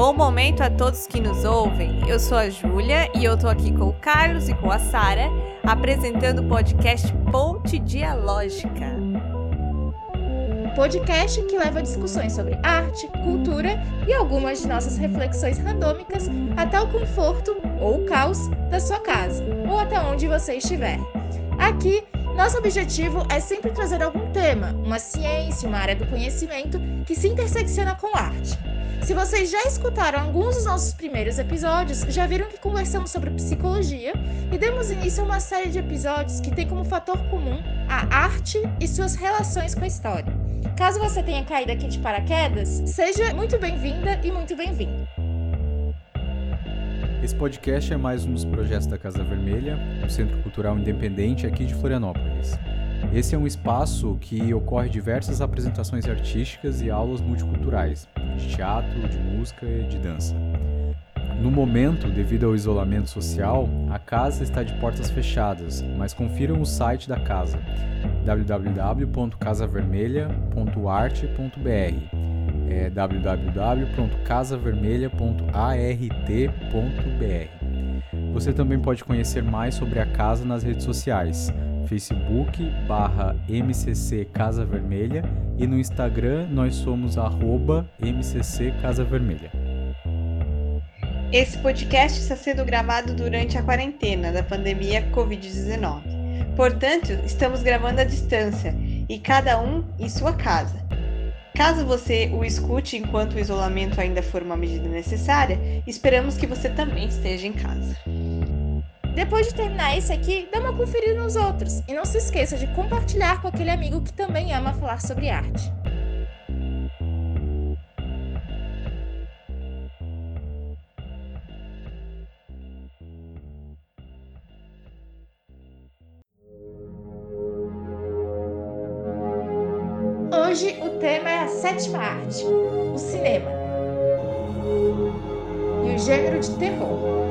Bom momento a todos que nos ouvem. Eu sou a Júlia e eu tô aqui com o Carlos e com a Sara, apresentando o podcast Ponte Dialógica. Um podcast que leva discussões sobre arte, cultura e algumas de nossas reflexões randômicas até o conforto ou o caos da sua casa ou até onde você estiver. Aqui nosso objetivo é sempre trazer algum tema, uma ciência, uma área do conhecimento que se intersecciona com arte. Se vocês já escutaram alguns dos nossos primeiros episódios, já viram que conversamos sobre psicologia e demos início a uma série de episódios que tem como fator comum a arte e suas relações com a história. Caso você tenha caído aqui de paraquedas, seja muito bem-vinda e muito bem-vindo. Esse podcast é mais um dos projetos da Casa Vermelha, um centro cultural independente aqui de Florianópolis. Esse é um espaço que ocorre diversas apresentações artísticas e aulas multiculturais, de teatro, de música e de dança. No momento, devido ao isolamento social, a casa está de portas fechadas, mas confiram o site da casa www.casavermelha.arte.br é www.casavermelha.art.br. Você também pode conhecer mais sobre a casa nas redes sociais, Facebook barra MCC Casa Vermelha e no Instagram nós somos arroba MCC Casa Vermelha. Esse podcast está sendo gravado durante a quarentena da pandemia Covid-19. Portanto, estamos gravando à distância e cada um em sua casa. Caso você o escute enquanto o isolamento ainda for uma medida necessária, esperamos que você também esteja em casa. Depois de terminar esse aqui, dá uma conferida nos outros e não se esqueça de compartilhar com aquele amigo que também ama falar sobre arte. Hoje o tema é a sétima arte, o cinema e o gênero de terror.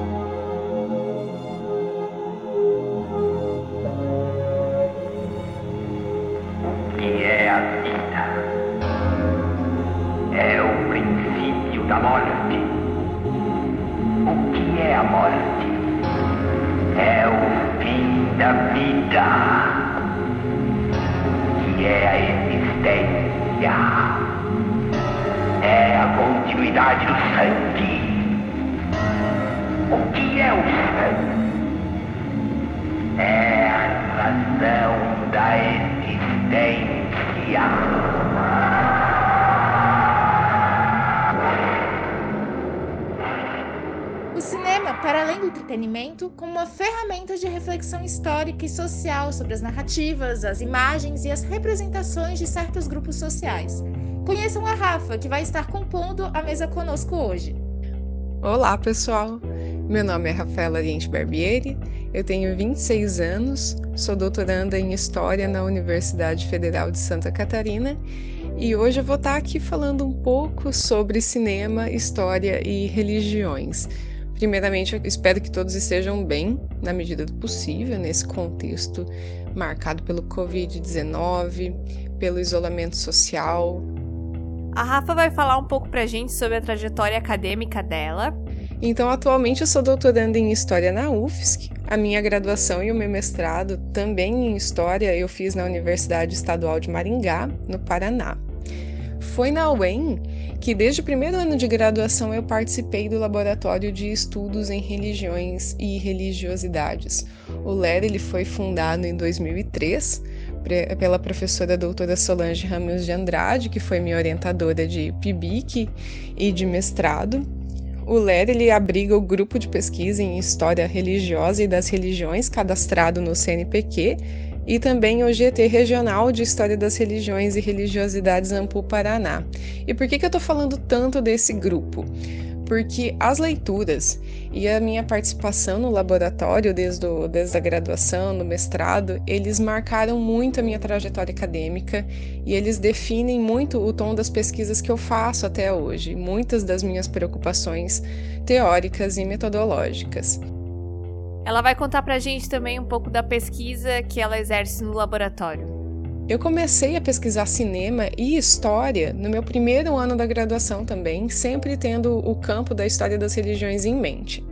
Entretenimento, como uma ferramenta de reflexão histórica e social sobre as narrativas, as imagens e as representações de certos grupos sociais. Conheçam a Rafa, que vai estar compondo a mesa conosco hoje. Olá, pessoal! Meu nome é Rafaela Ariente Barbieri, eu tenho 26 anos, sou doutoranda em História na Universidade Federal de Santa Catarina e hoje eu vou estar aqui falando um pouco sobre cinema, história e religiões. Primeiramente, eu espero que todos estejam bem, na medida do possível, nesse contexto marcado pelo Covid-19, pelo isolamento social. A Rafa vai falar um pouco pra gente sobre a trajetória acadêmica dela. Então, atualmente eu sou doutoranda em História na UFSC. A minha graduação e o meu mestrado também em História eu fiz na Universidade Estadual de Maringá, no Paraná. Foi na UEM que desde o primeiro ano de graduação eu participei do Laboratório de Estudos em Religiões e Religiosidades. O LER ele foi fundado em 2003 pela professora doutora Solange Ramos de Andrade, que foi minha orientadora de PIBIC e de mestrado. O LER ele abriga o grupo de pesquisa em História Religiosa e das Religiões cadastrado no CNPq e também o GT Regional de História das Religiões e Religiosidades Ampu Paraná. E por que, que eu estou falando tanto desse grupo? Porque as leituras e a minha participação no laboratório desde, o, desde a graduação, no mestrado, eles marcaram muito a minha trajetória acadêmica e eles definem muito o tom das pesquisas que eu faço até hoje, muitas das minhas preocupações teóricas e metodológicas. Ela vai contar pra gente também um pouco da pesquisa que ela exerce no laboratório. Eu comecei a pesquisar cinema e história no meu primeiro ano da graduação também, sempre tendo o campo da história das religiões em mente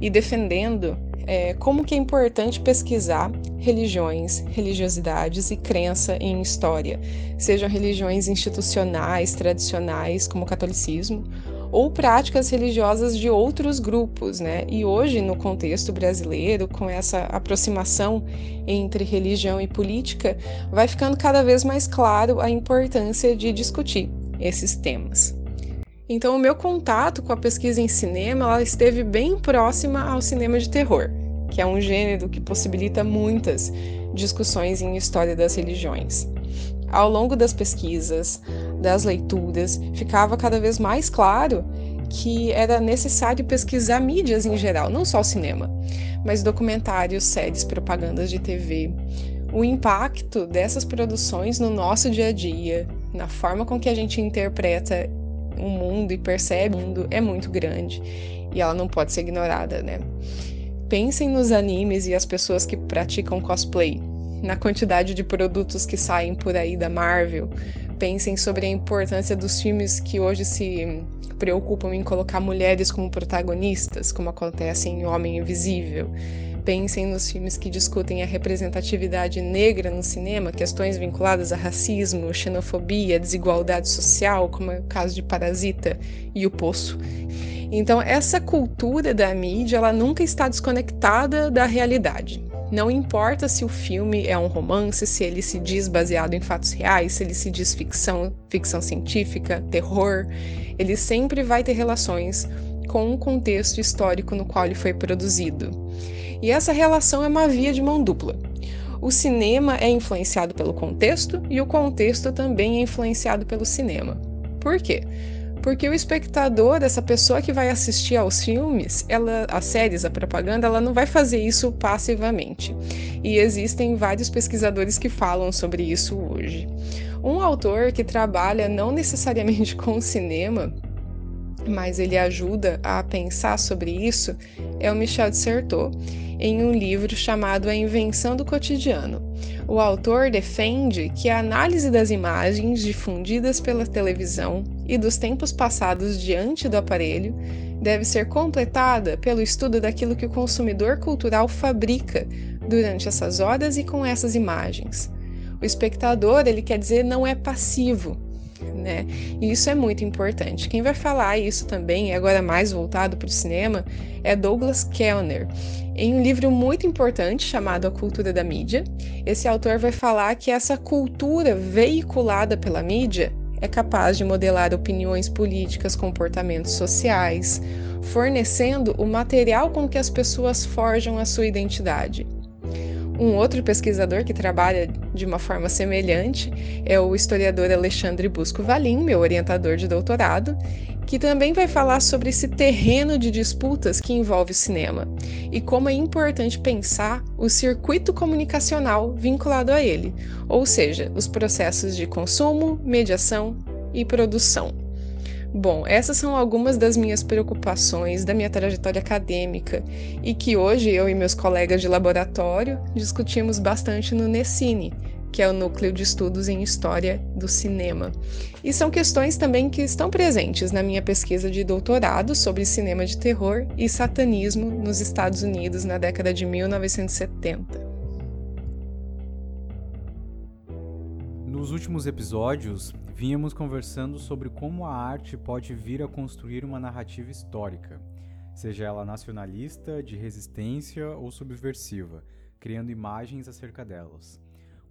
e defendendo é, como que é importante pesquisar religiões, religiosidades e crença em história, sejam religiões institucionais, tradicionais, como o catolicismo, ou práticas religiosas de outros grupos, né? E hoje, no contexto brasileiro, com essa aproximação entre religião e política, vai ficando cada vez mais claro a importância de discutir esses temas. Então, o meu contato com a pesquisa em cinema ela esteve bem próxima ao cinema de terror, que é um gênero que possibilita muitas discussões em história das religiões. Ao longo das pesquisas, das leituras, ficava cada vez mais claro que era necessário pesquisar mídias em geral, não só o cinema, mas documentários, séries, propagandas de TV. O impacto dessas produções no nosso dia a dia, na forma com que a gente interpreta o mundo e percebe o mundo é muito grande e ela não pode ser ignorada, né? Pensem nos animes e as pessoas que praticam cosplay na quantidade de produtos que saem por aí da Marvel. Pensem sobre a importância dos filmes que hoje se preocupam em colocar mulheres como protagonistas, como acontece em Homem Invisível. Pensem nos filmes que discutem a representatividade negra no cinema, questões vinculadas a racismo, xenofobia, desigualdade social, como é o caso de Parasita e O Poço. Então, essa cultura da mídia, ela nunca está desconectada da realidade. Não importa se o filme é um romance, se ele se diz baseado em fatos reais, se ele se diz ficção, ficção científica, terror, ele sempre vai ter relações com o contexto histórico no qual ele foi produzido. E essa relação é uma via de mão dupla. O cinema é influenciado pelo contexto e o contexto também é influenciado pelo cinema. Por quê? Porque o espectador, essa pessoa que vai assistir aos filmes, ela, as séries, a propaganda, ela não vai fazer isso passivamente. E existem vários pesquisadores que falam sobre isso hoje. Um autor que trabalha não necessariamente com o cinema, mas ele ajuda a pensar sobre isso, é o Michel de Certeau, em um livro chamado A Invenção do Cotidiano. O autor defende que a análise das imagens difundidas pela televisão e dos tempos passados diante do aparelho deve ser completada pelo estudo daquilo que o consumidor cultural fabrica durante essas horas e com essas imagens. O espectador, ele quer dizer, não é passivo, né? E isso é muito importante. Quem vai falar isso também, agora mais voltado para o cinema, é Douglas Kellner. Em um livro muito importante chamado A Cultura da Mídia, esse autor vai falar que essa cultura veiculada pela mídia é capaz de modelar opiniões políticas, comportamentos sociais, fornecendo o material com que as pessoas forjam a sua identidade. Um outro pesquisador que trabalha de uma forma semelhante é o historiador Alexandre Busco Valim, meu orientador de doutorado, que também vai falar sobre esse terreno de disputas que envolve o cinema e como é importante pensar o circuito comunicacional vinculado a ele, ou seja, os processos de consumo, mediação e produção. Bom, essas são algumas das minhas preocupações da minha trajetória acadêmica e que hoje eu e meus colegas de laboratório discutimos bastante no Nessine, que é o Núcleo de Estudos em História do Cinema. E são questões também que estão presentes na minha pesquisa de doutorado sobre cinema de terror e satanismo nos Estados Unidos na década de 1970. Nos últimos episódios, vínhamos conversando sobre como a arte pode vir a construir uma narrativa histórica, seja ela nacionalista, de resistência ou subversiva, criando imagens acerca delas.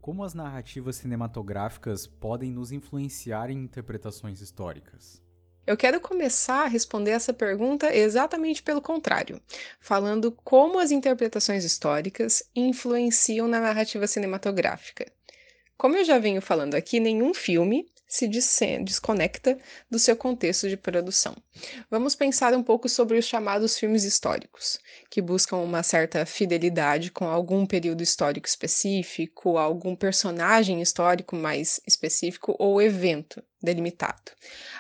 Como as narrativas cinematográficas podem nos influenciar em interpretações históricas? Eu quero começar a responder essa pergunta exatamente pelo contrário, falando como as interpretações históricas influenciam na narrativa cinematográfica. Como eu já venho falando aqui, nenhum filme se desconecta do seu contexto de produção. Vamos pensar um pouco sobre os chamados filmes históricos, que buscam uma certa fidelidade com algum período histórico específico, algum personagem histórico mais específico ou evento delimitado.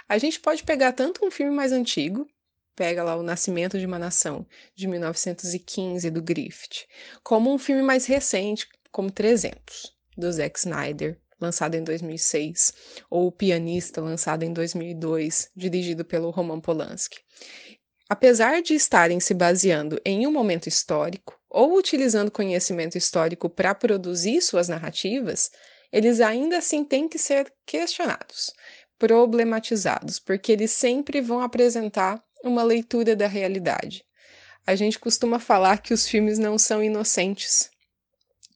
A gente pode pegar tanto um filme mais antigo, pega lá O Nascimento de uma Nação, de 1915, do Griffith, como um filme mais recente, como 300 do Zack Snyder, lançado em 2006, ou O Pianista, lançado em 2002, dirigido pelo Roman Polanski. Apesar de estarem se baseando em um momento histórico ou utilizando conhecimento histórico para produzir suas narrativas, eles ainda assim têm que ser questionados, problematizados, porque eles sempre vão apresentar uma leitura da realidade. A gente costuma falar que os filmes não são inocentes,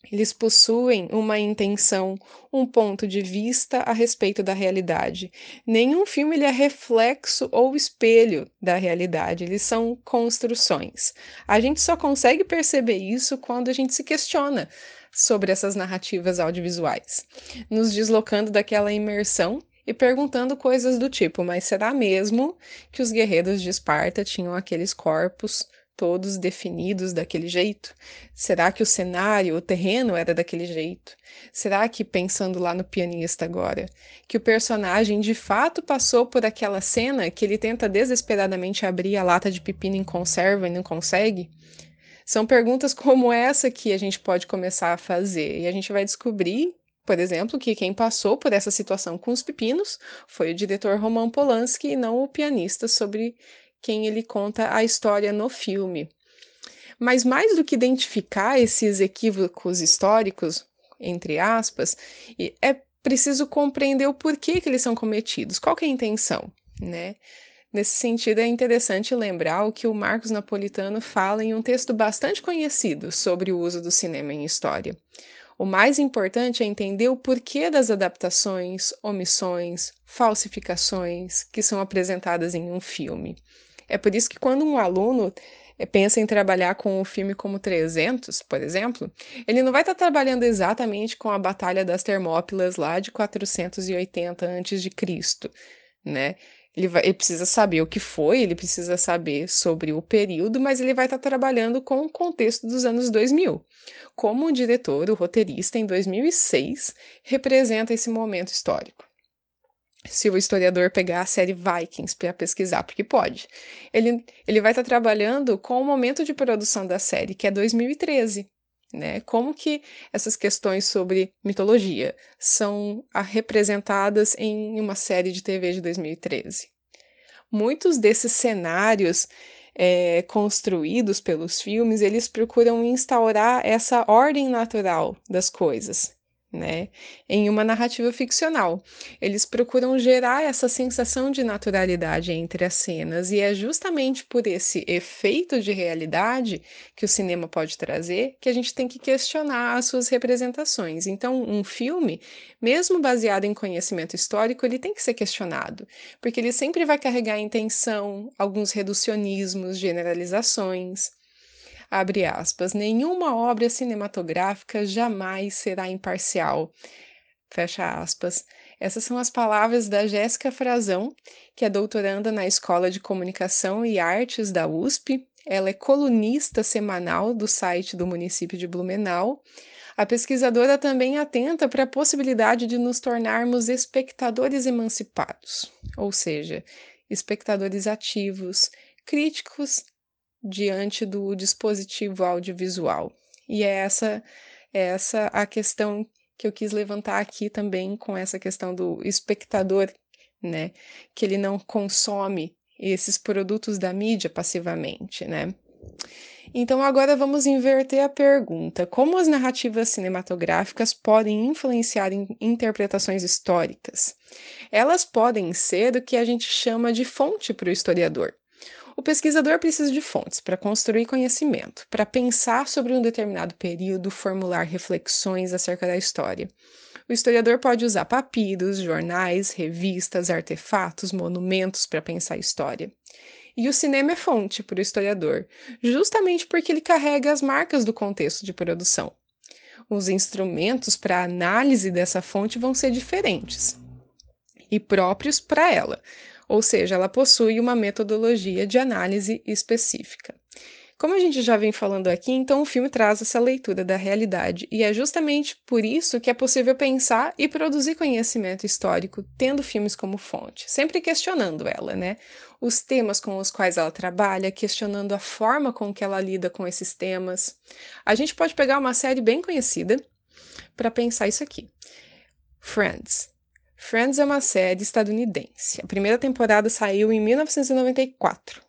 eles possuem uma intenção, um ponto de vista a respeito da realidade. Nenhum filme ele é reflexo ou espelho da realidade, eles são construções. A gente só consegue perceber isso quando a gente se questiona sobre essas narrativas audiovisuais, nos deslocando daquela imersão e perguntando coisas do tipo: mas será mesmo que os guerreiros de Esparta tinham aqueles corpos todos definidos daquele jeito? Será que o cenário, o terreno era daquele jeito? Será que, pensando lá no pianista agora, que o personagem de fato passou por aquela cena que ele tenta desesperadamente abrir a lata de pepino em conserva e não consegue? São perguntas como essa que a gente pode começar a fazer e a gente vai descobrir por exemplo, que quem passou por essa situação com os pepinos foi o diretor Roman Polanski e não o pianista sobre quem ele conta a história no filme. Mas mais do que identificar esses equívocos históricos, entre aspas, é preciso compreender o porquê que eles são cometidos, qual é a intenção, né? Nesse sentido, é interessante lembrar o que o Marcos Napolitano fala em um texto bastante conhecido sobre o uso do cinema em história. O mais importante é entender o porquê das adaptações, omissões, falsificações que são apresentadas em um filme. É por isso que quando um aluno eh, pensa em trabalhar com um filme como 300, por exemplo, ele não vai estar tá trabalhando exatamente com a Batalha das Termópilas lá de 480 a.C., né? Ele, vai, ele precisa saber o que foi, ele precisa saber sobre o período, mas ele vai estar tá trabalhando com o contexto dos anos 2000. Como o diretor, o roteirista, em 2006, representa esse momento histórico se o historiador pegar a série Vikings para pesquisar, porque pode. Ele, ele vai estar tá trabalhando com o momento de produção da série, que é 2013. Né? Como que essas questões sobre mitologia são representadas em uma série de TV de 2013? Muitos desses cenários é, construídos pelos filmes, eles procuram instaurar essa ordem natural das coisas, né, em uma narrativa ficcional. Eles procuram gerar essa sensação de naturalidade entre as cenas, e é justamente por esse efeito de realidade que o cinema pode trazer que a gente tem que questionar as suas representações. Então, um filme, mesmo baseado em conhecimento histórico, ele tem que ser questionado, porque ele sempre vai carregar intenção, alguns reducionismos, generalizações abre aspas, nenhuma obra cinematográfica jamais será imparcial, fecha aspas. Essas são as palavras da Jéssica Frazão, que é doutoranda na Escola de Comunicação e Artes da USP. Ela é colunista semanal do site do município de Blumenau. A pesquisadora também atenta para a possibilidade de nos tornarmos espectadores emancipados, ou seja, espectadores ativos, críticos diante do dispositivo audiovisual. E é essa, é essa a questão que eu quis levantar aqui também com essa questão do espectador, né, que ele não consome esses produtos da mídia passivamente, né? Então agora vamos inverter a pergunta: como as narrativas cinematográficas podem influenciar em interpretações históricas? Elas podem ser o que a gente chama de fonte para o historiador. O pesquisador precisa de fontes para construir conhecimento, para pensar sobre um determinado período, formular reflexões acerca da história. O historiador pode usar papiros, jornais, revistas, artefatos, monumentos para pensar a história. E o cinema é fonte para o historiador, justamente porque ele carrega as marcas do contexto de produção. Os instrumentos para análise dessa fonte vão ser diferentes e próprios para ela, ou seja, ela possui uma metodologia de análise específica. Como a gente já vem falando aqui, então o filme traz essa leitura da realidade, e é justamente por isso que é possível pensar e produzir conhecimento histórico tendo filmes como fonte, sempre questionando ela, né? Os temas com os quais ela trabalha, questionando a forma com que ela lida com esses temas. A gente pode pegar uma série bem conhecida para pensar isso aqui. Friends. Friends é uma série estadunidense. A primeira temporada saiu em 1994.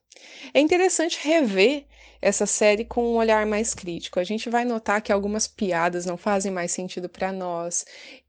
É interessante rever essa série com um olhar mais crítico. A gente vai notar que algumas piadas não fazem mais sentido para nós,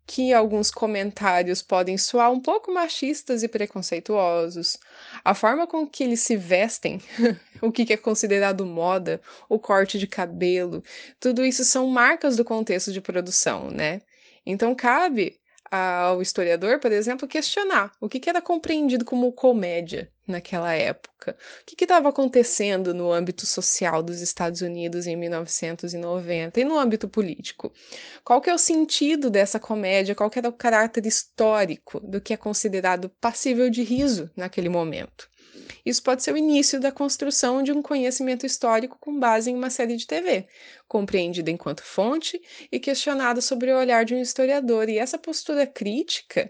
que alguns comentários podem soar um pouco machistas e preconceituosos. A forma com que eles se vestem, o que é considerado moda, o corte de cabelo, tudo isso são marcas do contexto de produção, né? Então cabe ao historiador, por exemplo, questionar o que, era compreendido como comédia naquela época. O que estava acontecendo no âmbito social dos Estados Unidos em 1990 e no âmbito político? Qual que é o sentido dessa comédia? Qual que era o caráter histórico do que é considerado passível de riso naquele momento? Isso pode ser o início da construção de um conhecimento histórico com base em uma série de TV, compreendida enquanto fonte e questionada sobre o olhar de um historiador. E essa postura crítica,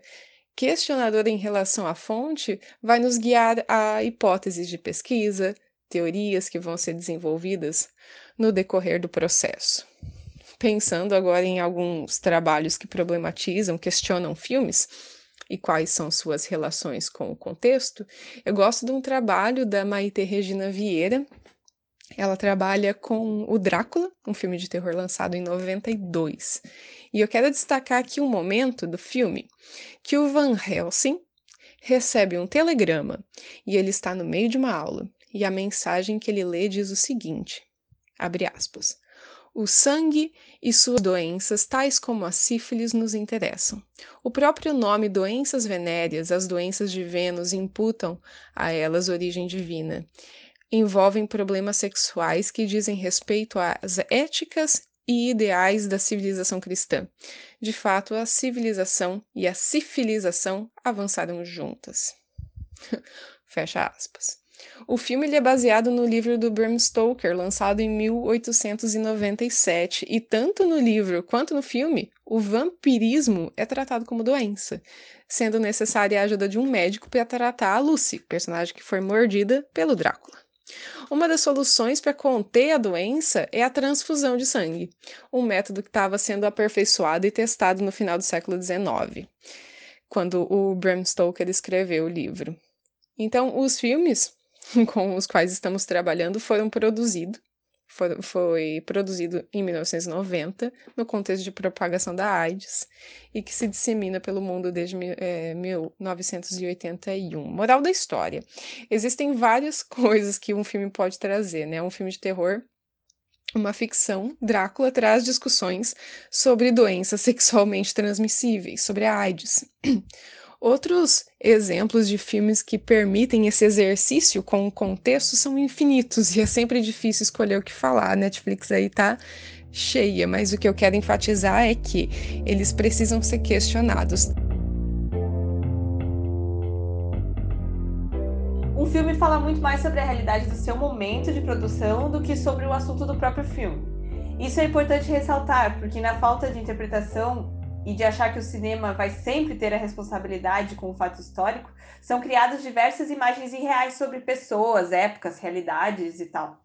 questionadora em relação à fonte, vai nos guiar a hipóteses de pesquisa, teorias que vão ser desenvolvidas no decorrer do processo. Pensando agora em alguns trabalhos que problematizam, questionam filmes, e quais são suas relações com o contexto, eu gosto de um trabalho da Maite Regina Vieira. Ela trabalha com o Drácula, um filme de terror lançado em 92. E eu quero destacar aqui um momento do filme que o Van Helsing recebe um telegrama e ele está no meio de uma aula. E a mensagem que ele lê diz o seguinte: abre aspas. O sangue e suas doenças, tais como a sífilis, nos interessam. O próprio nome doenças venéreas, as doenças de Vênus, imputam a elas origem divina. Envolvem problemas sexuais que dizem respeito às éticas e ideais da civilização cristã. De fato, a civilização e a civilização avançaram juntas. Fecha aspas. O filme é baseado no livro do Bram Stoker, lançado em 1897, e tanto no livro quanto no filme, o vampirismo é tratado como doença, sendo necessária a ajuda de um médico para tratar a Lucy, personagem que foi mordida pelo Drácula. Uma das soluções para conter a doença é a transfusão de sangue, um método que estava sendo aperfeiçoado e testado no final do século XIX, quando o Bram Stoker escreveu o livro. Então, os filmes com os quais estamos trabalhando foram produzidos. Foi, foi produzido em 1990, no contexto de propagação da AIDS, e que se dissemina pelo mundo desde é, 1981. Moral da história: existem várias coisas que um filme pode trazer, né? Um filme de terror uma ficção, Drácula traz discussões sobre doenças sexualmente transmissíveis, sobre a AIDS. Outros exemplos de filmes que permitem esse exercício com o contexto são infinitos e é sempre difícil escolher o que falar. A Netflix aí tá cheia, mas o que eu quero enfatizar é que eles precisam ser questionados. Um filme fala muito mais sobre a realidade do seu momento de produção do que sobre o assunto do próprio filme. Isso é importante ressaltar, porque na falta de interpretação e de achar que o cinema vai sempre ter a responsabilidade com o fato histórico, são criadas diversas imagens irreais sobre pessoas, épocas, realidades e tal.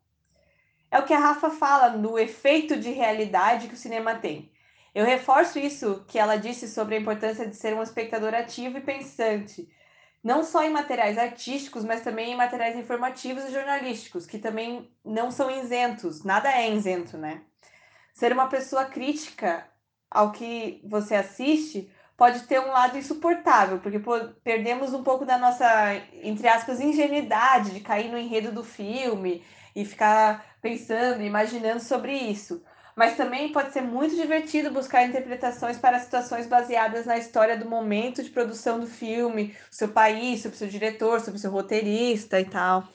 É o que a Rafa fala no efeito de realidade que o cinema tem. Eu reforço isso que ela disse sobre a importância de ser um espectador ativo e pensante, não só em materiais artísticos, mas também em materiais informativos e jornalísticos, que também não são isentos, nada é isento, né? Ser uma pessoa crítica ao que você assiste pode ter um lado insuportável, porque pô, perdemos um pouco da nossa, entre aspas, ingenuidade de cair no enredo do filme e ficar pensando, imaginando sobre isso. Mas também pode ser muito divertido buscar interpretações para situações baseadas na história do momento de produção do filme, seu país, sobre seu diretor, sobre seu roteirista e tal.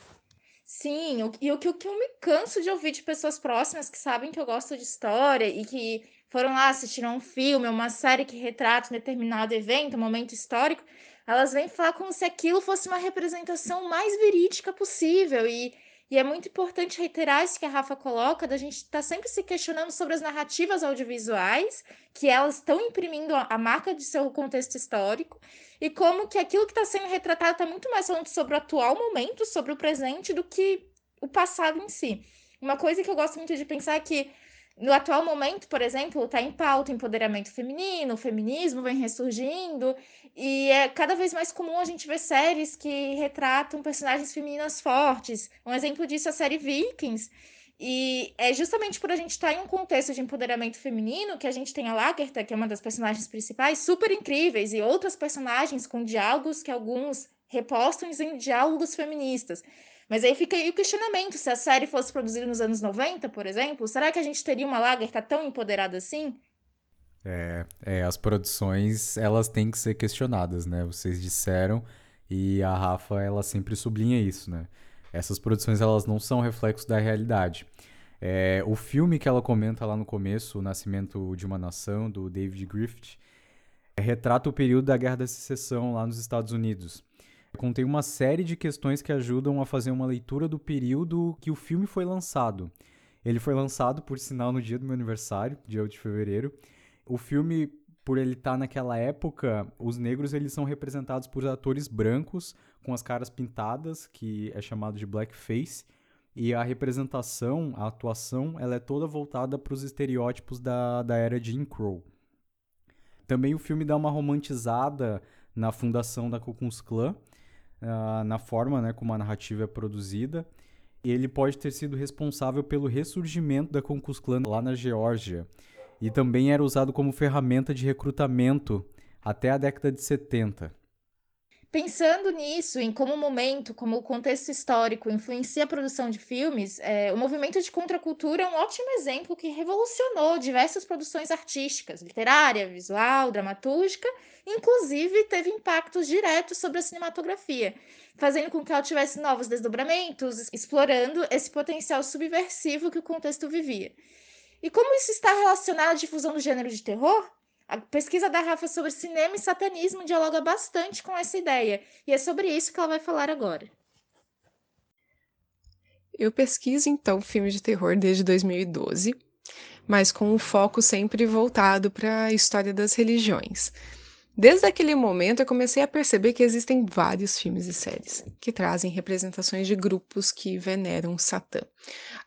Sim, e o que eu me canso de ouvir de pessoas próximas que sabem que eu gosto de história e que foram lá assistir um filme, uma série que retrata um determinado evento, um momento histórico, elas vêm falar como se aquilo fosse uma representação mais verídica possível. E, e é muito importante reiterar isso que a Rafa coloca, da gente estar tá sempre se questionando sobre as narrativas audiovisuais, que elas estão imprimindo a, a marca de seu contexto histórico, e como que aquilo que está sendo retratado está muito mais falando sobre o atual momento, sobre o presente, do que o passado em si. Uma coisa que eu gosto muito de pensar é que no atual momento, por exemplo, está em pauta o empoderamento feminino, o feminismo vem ressurgindo, e é cada vez mais comum a gente ver séries que retratam personagens femininas fortes. Um exemplo disso é a série Vikings. E é justamente por a gente estar tá em um contexto de empoderamento feminino que a gente tem a Lagertha, que é uma das personagens principais, super incríveis, e outras personagens com diálogos que alguns repostam em diálogos feministas. Mas aí fica aí o questionamento: se a série fosse produzida nos anos 90, por exemplo, será que a gente teria uma Lagertha tão empoderada assim? É, é, as produções, elas têm que ser questionadas, né? Vocês disseram, e a Rafa, ela sempre sublinha isso, né? Essas produções, elas não são reflexos da realidade. É, o filme que ela comenta lá no começo, O Nascimento de uma Nação, do David Griffith, retrata o período da Guerra da Secessão lá nos Estados Unidos. Contém uma série de questões que ajudam a fazer uma leitura do período que o filme foi lançado. Ele foi lançado, por sinal, no dia do meu aniversário, dia 8 de fevereiro, o filme, por ele estar tá naquela época, os negros eles são representados por atores brancos com as caras pintadas, que é chamado de blackface, e a representação, a atuação, ela é toda voltada para os estereótipos da, da era de Jim Crow. Também o filme dá uma romantizada na fundação da Ku Klux Klan, uh, na forma né, como a narrativa é produzida. Ele pode ter sido responsável pelo ressurgimento da Ku Klan lá na Geórgia, e também era usado como ferramenta de recrutamento até a década de 70. Pensando nisso, em como o momento, como o contexto histórico influencia a produção de filmes, é, o movimento de contracultura é um ótimo exemplo que revolucionou diversas produções artísticas, literária, visual, dramatúrgica, inclusive teve impactos diretos sobre a cinematografia, fazendo com que ela tivesse novos desdobramentos, explorando esse potencial subversivo que o contexto vivia. E como isso está relacionado à difusão do gênero de terror? A pesquisa da Rafa sobre cinema e satanismo dialoga bastante com essa ideia, e é sobre isso que ela vai falar agora. Eu pesquiso então filmes de terror desde 2012, mas com o um foco sempre voltado para a história das religiões. Desde aquele momento eu comecei a perceber que existem vários filmes e séries que trazem representações de grupos que veneram Satã.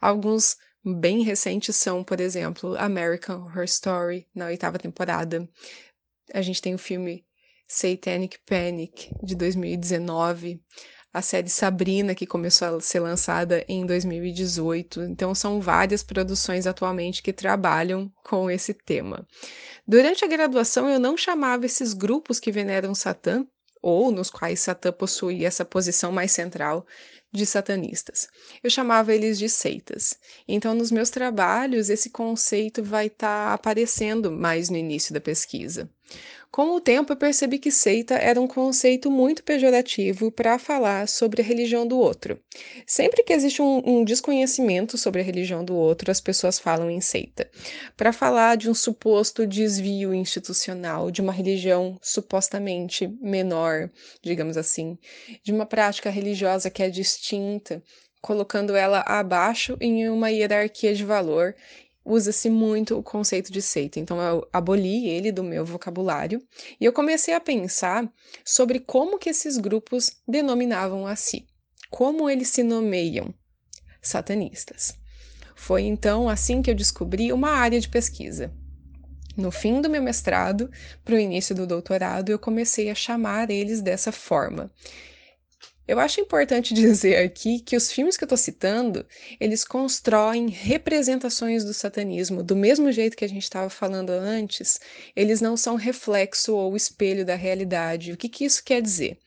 Alguns bem recentes são, por exemplo, American Horror Story, na oitava temporada. A gente tem o filme Satanic Panic, de 2019. A série Sabrina, que começou a ser lançada em 2018. Então, são várias produções atualmente que trabalham com esse tema. Durante a graduação, eu não chamava esses grupos que veneram Satã, ou nos quais Satã possui essa posição mais central, de satanistas. Eu chamava eles de seitas. Então, nos meus trabalhos, esse conceito vai estar tá aparecendo mais no início da pesquisa. Com o tempo, eu percebi que seita era um conceito muito pejorativo para falar sobre a religião do outro. Sempre que existe um, um, desconhecimento sobre a religião do outro, as pessoas falam em seita. Para falar de um suposto desvio institucional, de uma religião supostamente menor, digamos assim, de uma prática religiosa que é distinta, colocando ela abaixo em uma hierarquia de valor usa-se muito o conceito de seita. Então eu aboli ele do meu vocabulário e eu comecei a pensar sobre como que esses grupos denominavam a si, como eles se nomeiam satanistas. Foi então assim que eu descobri uma área de pesquisa. No fim do meu mestrado, para o início do doutorado, eu comecei a chamar eles dessa forma. Eu acho importante dizer aqui que os filmes que eu estou citando, eles constroem representações do satanismo, do mesmo jeito que a gente estava falando antes, eles não são reflexo ou espelho da realidade. O que, que isso quer dizer?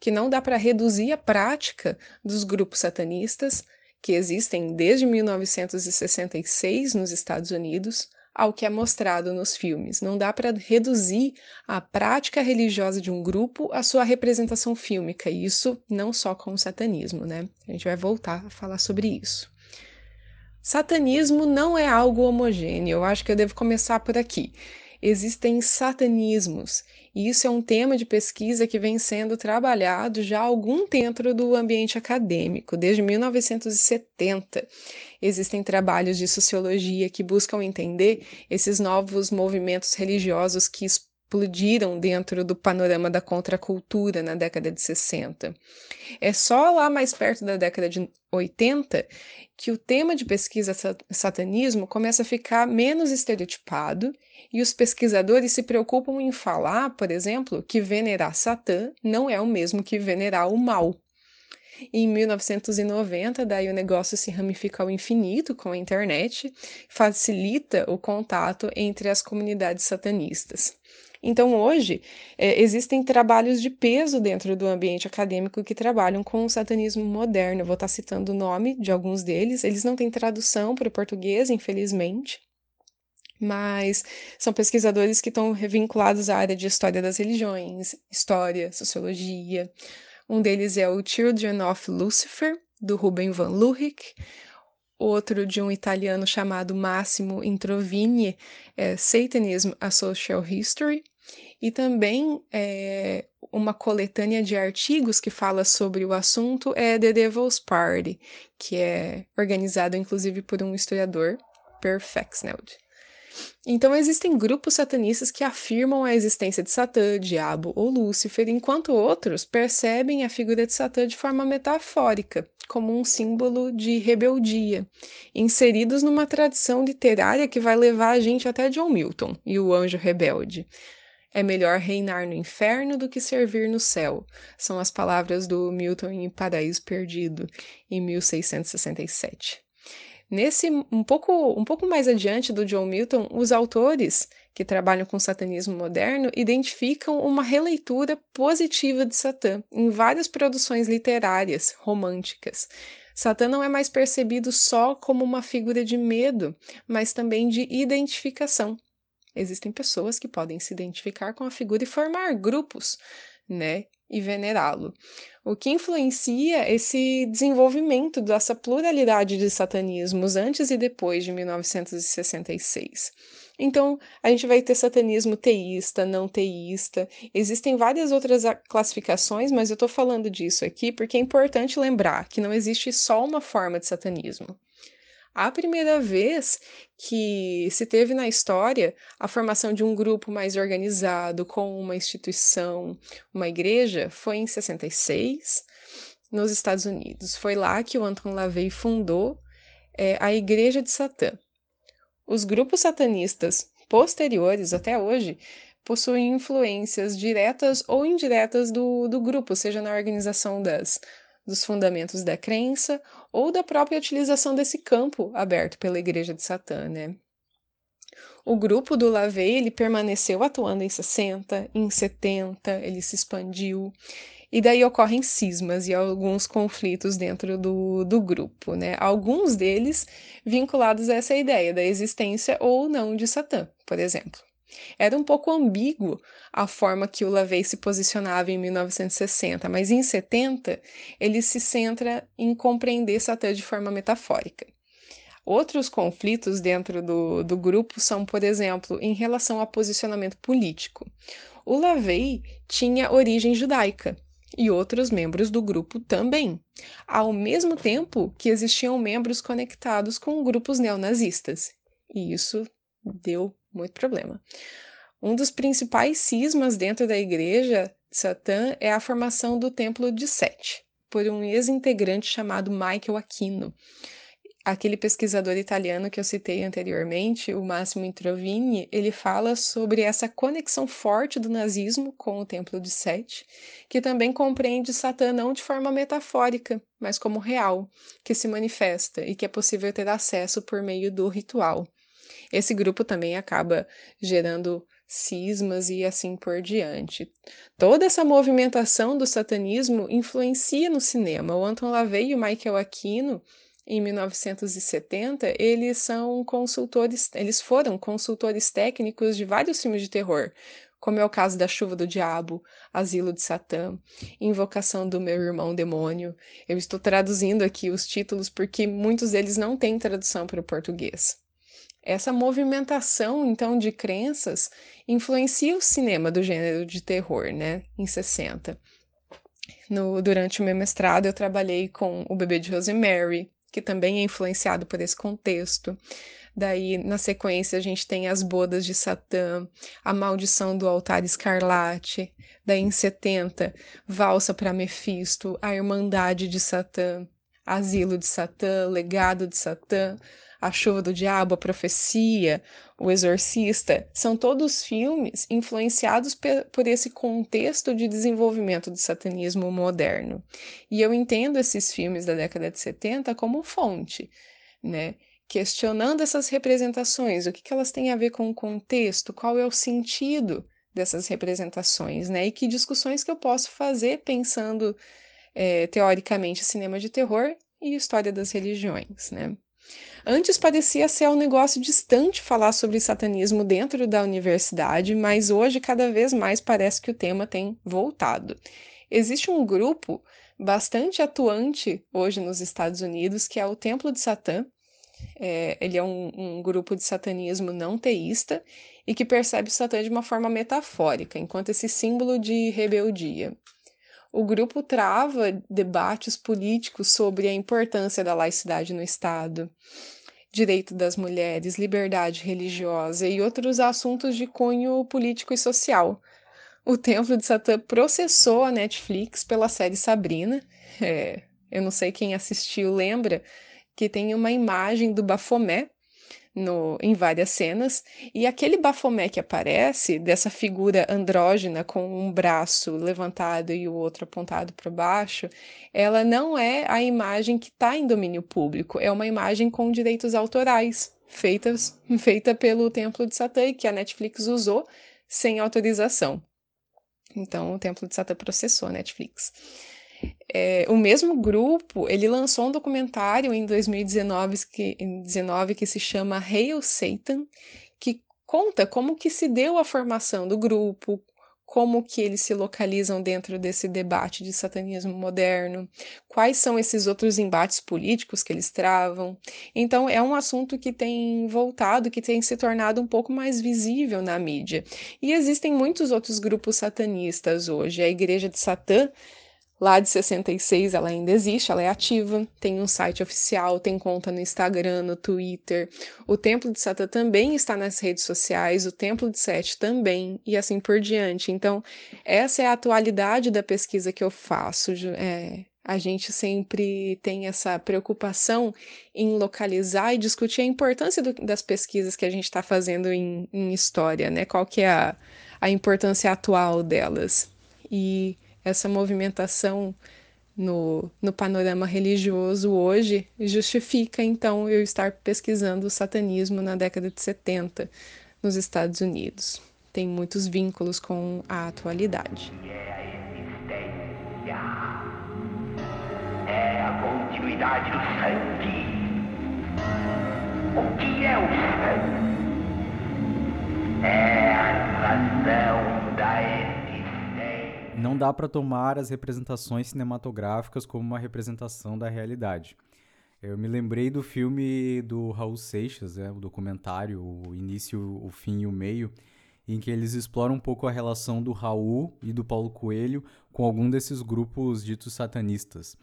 Que não dá para reduzir a prática dos grupos satanistas, que existem desde 1966 nos Estados Unidos, ao que é mostrado nos filmes. Não dá para reduzir a prática religiosa de um grupo à sua representação fílmica, e isso não só com o satanismo, né? A gente vai voltar a falar sobre isso. Satanismo não é algo homogêneo, eu acho que eu devo começar por aqui existem satanismos, e isso é um tema de pesquisa que vem sendo trabalhado já há algum tempo do ambiente acadêmico, desde 1970. Existem trabalhos de sociologia que buscam entender esses novos movimentos religiosos que explodiram dentro do panorama da contracultura na década de 60. É só lá mais perto da década de 80 que o tema de pesquisa satanismo começa a ficar menos estereotipado e os pesquisadores se preocupam em falar, por exemplo, que venerar Satã não é o mesmo que venerar o mal. Em 1990, daí o negócio se ramifica ao infinito com a internet, facilita o contato entre as comunidades satanistas. Então, hoje, é, existem trabalhos de peso dentro do ambiente acadêmico que trabalham com o satanismo moderno. Eu vou estar citando o nome de alguns deles. Eles não têm tradução para o português, infelizmente, mas são pesquisadores que estão vinculados à área de história das religiões, história, sociologia. Um deles é o Children of Lucifer, do Ruben van Luhik, outro de um italiano chamado Massimo Introvini, é Satanism, a Social History, e também é, uma coletânea de artigos que fala sobre o assunto é The Devil's Party, que é organizado inclusive por um historiador, Per Fexneld. Então, existem grupos satanistas que afirmam a existência de Satã, Diabo ou Lúcifer, enquanto outros percebem a figura de Satã de forma metafórica, como um símbolo de rebeldia, inseridos numa tradição literária que vai levar a gente até John Milton e o anjo rebelde. É melhor reinar no inferno do que servir no céu. São as palavras do Milton em Paraíso Perdido, em 1667. Nesse um pouco, um pouco mais adiante do John Milton, os autores que trabalham com satanismo moderno identificam uma releitura positiva de Satã em várias produções literárias românticas. Satã não é mais percebido só como uma figura de medo, mas também de identificação. Existem pessoas que podem se identificar com a figura e formar grupos, né? E venerá-lo o que influencia esse desenvolvimento dessa pluralidade de satanismos antes e depois de 1966. Então, a gente vai ter satanismo teísta, não teísta, existem várias outras classificações, mas eu estou falando disso aqui porque é importante lembrar que não existe só uma forma de satanismo. A primeira vez que se teve na história a formação de um grupo mais organizado, com uma instituição, uma igreja, foi em 66, nos Estados Unidos. Foi lá que o Anton LaVey fundou é, a Igreja de Satã. Os grupos satanistas posteriores, até hoje, possuem influências diretas ou indiretas do, do grupo, seja na organização das dos fundamentos da crença ou da própria utilização desse campo aberto pela Igreja de Satã, né? O grupo do Lavey ele permaneceu atuando em 60, em 70, ele se expandiu, e daí ocorrem cismas e alguns conflitos dentro do, do grupo, né? Alguns deles vinculados a essa ideia da existência ou não de Satã, por exemplo. Era um pouco ambíguo a forma que o LaVey se posicionava em 1960, mas em 70 ele se centra em compreender Satã de forma metafórica. Outros conflitos dentro do, do grupo são, por exemplo, em relação a posicionamento político. O LaVey tinha origem judaica e outros membros do grupo também, ao mesmo tempo que existiam membros conectados com grupos neonazistas. E isso deu muito problema. Um dos principais cismas dentro da igreja Satã é a formação do Templo de Sete, por um ex-integrante chamado Michael Aquino. Aquele pesquisador italiano que eu citei anteriormente, o Massimo Introvini, ele fala sobre essa conexão forte do nazismo com o Templo de Sete, que também compreende Satã não de forma metafórica, mas como real, que se manifesta e que é possível ter acesso por meio do ritual. Esse grupo também acaba gerando cismas e assim por diante. Toda essa movimentação do satanismo influencia no cinema. O Anton LaVey e o Michael Aquino, em 1970, eles são consultores, eles foram consultores técnicos de vários filmes de terror, como é o caso da Chuva do Diabo, Asilo de Satã, Invocação do Meu Irmão Demônio. Eu estou traduzindo aqui os títulos porque muitos deles não têm tradução para o português. Essa movimentação, então, de crenças influencia o cinema do gênero de terror, né, em 60. No, durante o meu mestrado, eu trabalhei com O Bebê de Rosemary, que também é influenciado por esse contexto. Daí, na sequência, a gente tem As Bodas de Satã, A Maldição do Altar Escarlate. Daí, em 70, Valsa para Mefisto, A Irmandade de Satã, Asilo de Satã, Legado de Satã, A Chuva do Diabo, A Profecia, O Exorcista. São todos filmes influenciados por esse contexto de desenvolvimento do satanismo moderno. E eu entendo esses filmes da década de 70 como fonte, né? questionando essas representações, o que, que elas têm a ver com o contexto, qual é o sentido dessas representações, né? E que discussões que eu posso fazer pensando é, teoricamente cinema de terror e história das religiões, né? Antes parecia ser um negócio distante falar sobre satanismo dentro da universidade, mas hoje cada vez mais parece que o tema tem voltado. Existe um grupo bastante atuante hoje nos Estados Unidos que é o Templo de Satã, é, ele é um, um, grupo de satanismo não teísta e que percebe o Satã de uma forma metafórica, enquanto esse símbolo de rebeldia. O grupo trava debates políticos sobre a importância da laicidade no Estado, direito das mulheres, liberdade religiosa e outros assuntos de cunho político e social. O Templo de Satã processou a Netflix pela série Sabrina. É, eu não sei quem assistiu lembra, que tem uma imagem do Bafomé no, em várias cenas, e aquele Bafomé que aparece, dessa figura andrógena com um braço levantado e o outro apontado para baixo, ela não é a imagem que está em domínio público, é uma imagem com direitos autorais, feitas, feita pelo Templo de Satã, que a Netflix usou sem autorização. Então, o Templo de Satã processou a Netflix. É, o mesmo grupo, ele lançou um documentário em 2019 que, 19, que se chama Hail Satan, que conta como que se deu a formação do grupo, como que eles se localizam dentro desse debate de satanismo moderno, quais são esses outros embates políticos que eles travam. Então é um assunto que tem voltado, que tem se tornado um pouco mais visível na mídia. E existem muitos outros grupos satanistas hoje. A Igreja de Satã Lá de 66 ela ainda existe, ela é ativa, tem um site oficial, tem conta no Instagram, no Twitter. O Templo de Satã também está nas redes sociais, o Templo de Sete também, e assim por diante. Então, essa é a atualidade da pesquisa que eu faço. É, a gente sempre tem essa preocupação em localizar e discutir a importância do, das pesquisas que a gente está fazendo em, em, história, né? Qual que é a, a importância atual delas. E essa movimentação no, no panorama religioso hoje justifica então eu estar pesquisando o satanismo na década de 70 nos Estados Unidos. Tem muitos vínculos com a atualidade. É a continuidade do sangue. O que é o sangue? É a razão da não dá para tomar as representações cinematográficas como uma representação da realidade. Eu me lembrei do filme do Raul Seixas, né, o documentário O Início, o Fim e o Meio, em que eles exploram um pouco a relação do Raul e do Paulo Coelho com algum desses grupos ditos satanistas.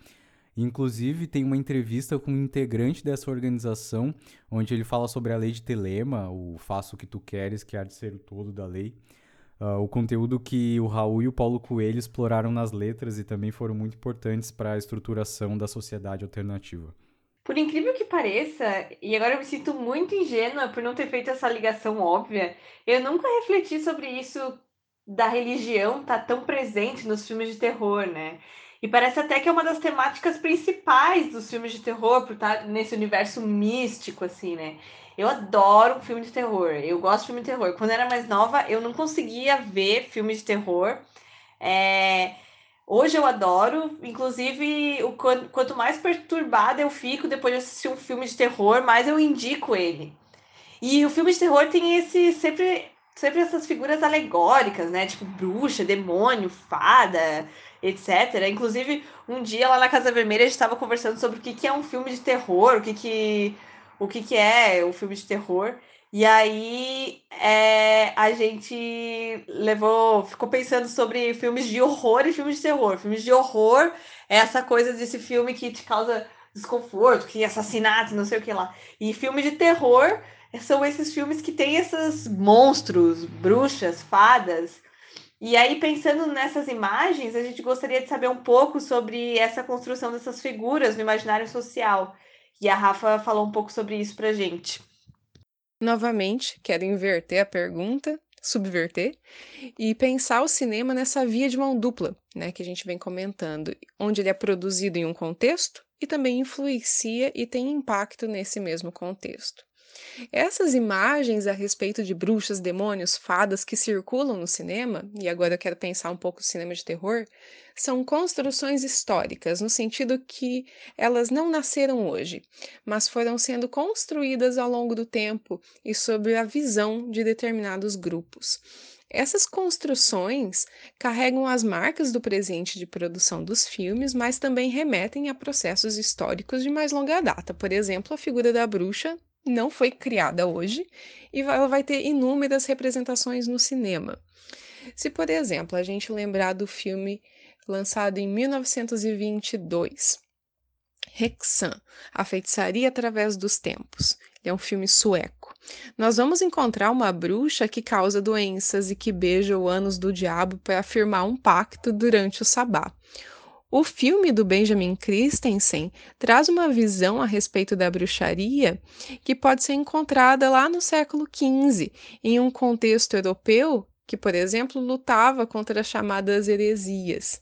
Inclusive, tem uma entrevista com um integrante dessa organização, onde ele fala sobre a lei de Telema, o faço o que tu queres, que há de ser o todo da lei uh, o conteúdo que o Raul e o Paulo Coelho exploraram nas letras e também foram muito importantes para a estruturação da sociedade alternativa. Por incrível que pareça, e agora eu me sinto muito ingênua por não ter feito essa ligação óbvia, eu nunca refleti sobre isso da religião estar tá tão presente nos filmes de terror, né? E parece até que é uma das temáticas principais dos filmes de terror, por estar tá nesse universo místico, assim, né? Eu adoro filme de terror. Eu gosto de filme de terror. Quando eu era mais nova, eu não conseguia ver filme de terror. É... Hoje eu adoro, inclusive, o quanto mais perturbada eu fico depois de assistir um filme de terror, mais eu indico ele. E o filme de terror tem esse sempre, sempre essas figuras alegóricas, né? Tipo bruxa, demônio, fada, etc. Inclusive, um dia lá na Casa Vermelha a gente estava conversando sobre o que, que é um filme de terror, o que, que o que, que é o filme de terror. E aí é, a gente levou, ficou pensando sobre filmes de horror e filmes de terror. Filmes de horror é essa coisa desse filme que te causa desconforto, que assassinato, não sei o que lá. E filme de terror são esses filmes que têm esses monstros, bruxas, fadas. E aí, pensando nessas imagens, a gente gostaria de saber um pouco sobre essa construção dessas figuras no imaginário social. E a Rafa falou um pouco sobre isso pra gente. Novamente, quero inverter a pergunta, subverter, e pensar o cinema nessa via de mão dupla, né, que a gente vem comentando, onde ele é produzido em um contexto e também influencia e tem impacto nesse mesmo contexto. Essas imagens a respeito de bruxas, demônios, fadas que circulam no cinema, e agora eu quero pensar um pouco no cinema de terror, são construções históricas, no sentido que elas não nasceram hoje, mas foram sendo construídas ao longo do tempo e sob a visão de determinados grupos. Essas construções carregam as marcas do presente de produção dos filmes, mas também remetem a processos históricos de mais longa data. Por exemplo, a figura da bruxa não foi criada hoje e ela vai ter inúmeras representações no cinema. Se, por exemplo, a gente lembrar do filme lançado em 1922, Hexan, A Feitiçaria através dos Tempos. é um filme sueco. Nós vamos encontrar uma bruxa que causa doenças e que beija o ânus do diabo para afirmar um pacto durante o sabá. O filme do Benjamin Christensen traz uma visão a respeito da bruxaria que pode ser encontrada lá no século XV, em um contexto europeu que, por exemplo, lutava contra as chamadas heresias.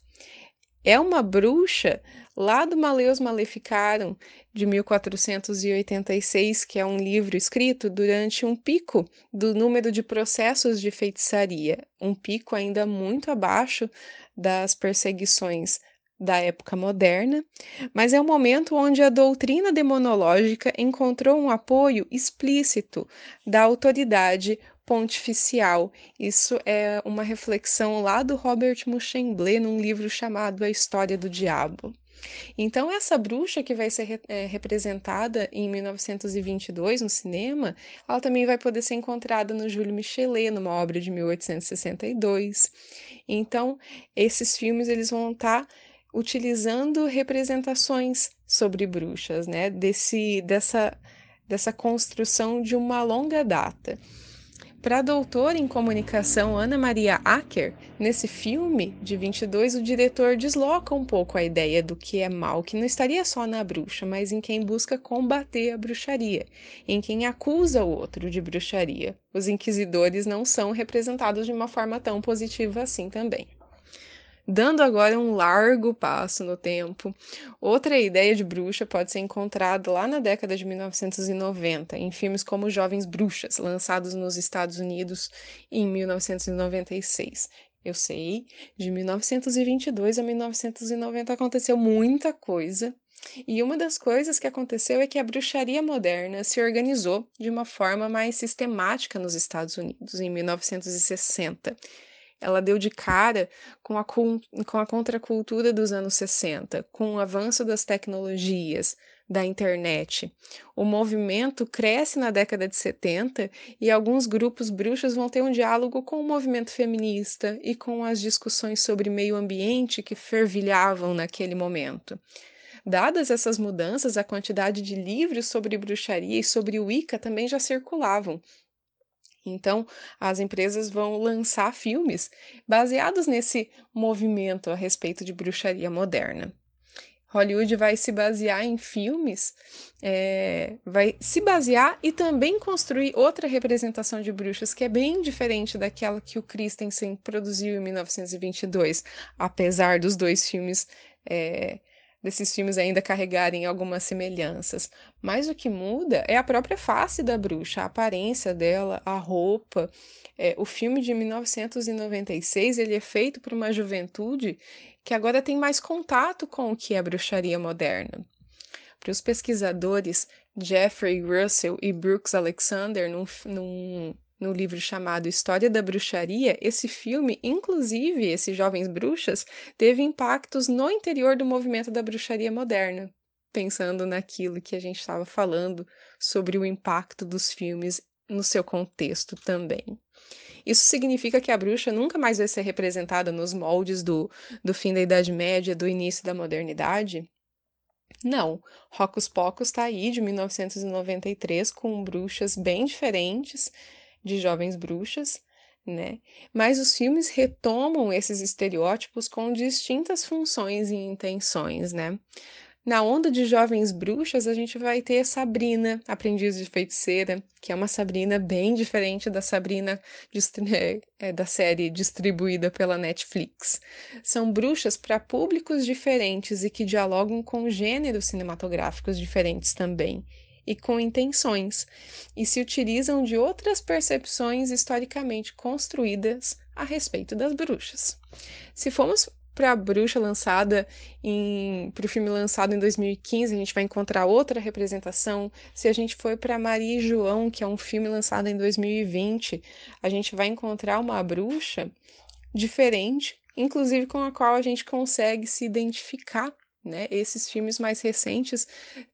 É uma bruxa lá do Maleus Maleficarum, de 1486, que é um livro escrito durante um pico do número de processos de feitiçaria, um pico ainda muito abaixo das perseguições da época moderna, mas é um momento onde a doutrina demonológica encontrou um apoio explícito da autoridade pontificial. Isso é uma reflexão lá do Robert Muchemblé num livro chamado A História do Diabo. Então, essa bruxa que vai ser é, representada em 1922 no cinema, ela também vai poder ser encontrada no Júlio Michelet, numa obra de 1862. Então, esses filmes eles vão estar tá utilizando representações sobre bruxas, né? Desse, dessa, dessa construção de uma longa data. Para a doutora em comunicação Ana Maria Acker, nesse filme de 22, o diretor desloca um pouco a ideia do que é mal, que não estaria só na bruxa, mas em quem busca combater a bruxaria, em quem acusa o outro de bruxaria. Os inquisidores não são representados de uma forma tão positiva assim também. Dando agora um largo passo no tempo, outra ideia de bruxa pode ser encontrada lá na década de 1990, em filmes como Jovens Bruxas, lançados nos Estados Unidos em 1996. Eu sei, de 1922 a 1990 aconteceu muita coisa, e uma das coisas que aconteceu é que a bruxaria moderna se organizou de uma forma mais sistemática nos Estados Unidos, em 1960 ela deu de cara com a, com a contracultura dos anos 60, com o avanço das tecnologias, da internet. O movimento cresce na década de 70 e alguns grupos bruxos vão ter um diálogo com o movimento feminista e com as discussões sobre meio ambiente que fervilhavam naquele momento. Dadas essas mudanças, a quantidade de livros sobre bruxaria e sobre Wicca também já circulavam, então, as empresas vão lançar filmes baseados nesse movimento a respeito de bruxaria moderna. Hollywood vai se basear em filmes, é, vai se basear e também construir outra representação de bruxas que é bem diferente daquela que o Christensen produziu em 1922, apesar dos dois filmes é, desses filmes ainda carregarem algumas semelhanças. Mas o que muda é a própria face da bruxa, a aparência dela, a roupa. É, o filme de 1996 ele é feito por uma juventude que agora tem mais contato com o que é bruxaria moderna. Para os pesquisadores Jeffrey Russell e Brooks Alexander, num, num no livro chamado História da Bruxaria, esse filme, inclusive esses jovens bruxas, teve impactos no interior do movimento da bruxaria moderna, pensando naquilo que a gente estava falando sobre o impacto dos filmes no seu contexto também. Isso significa que a bruxa nunca mais vai ser representada nos moldes do, do fim da Idade Média, do início da modernidade? Não, Rocos Pocos está aí de 1993 com bruxas bem diferentes de jovens bruxas, né? Mas os filmes retomam esses estereótipos com distintas funções e intenções, né? Na onda de jovens bruxas, a gente vai ter Sabrina, aprendiz de feiticeira, que é uma Sabrina bem diferente da Sabrina é, da série distribuída pela Netflix. São bruxas para públicos diferentes e que dialogam com gêneros cinematográficos diferentes também e com intenções, e se utilizam de outras percepções historicamente construídas a respeito das bruxas. Se formos para a bruxa lançada para o filme lançado em 2015 a gente vai encontrar outra representação se a gente for para Maria e João que é um filme lançado em 2020 a gente vai encontrar uma bruxa diferente inclusive com a qual a gente consegue se identificar né? Esses filmes mais recentes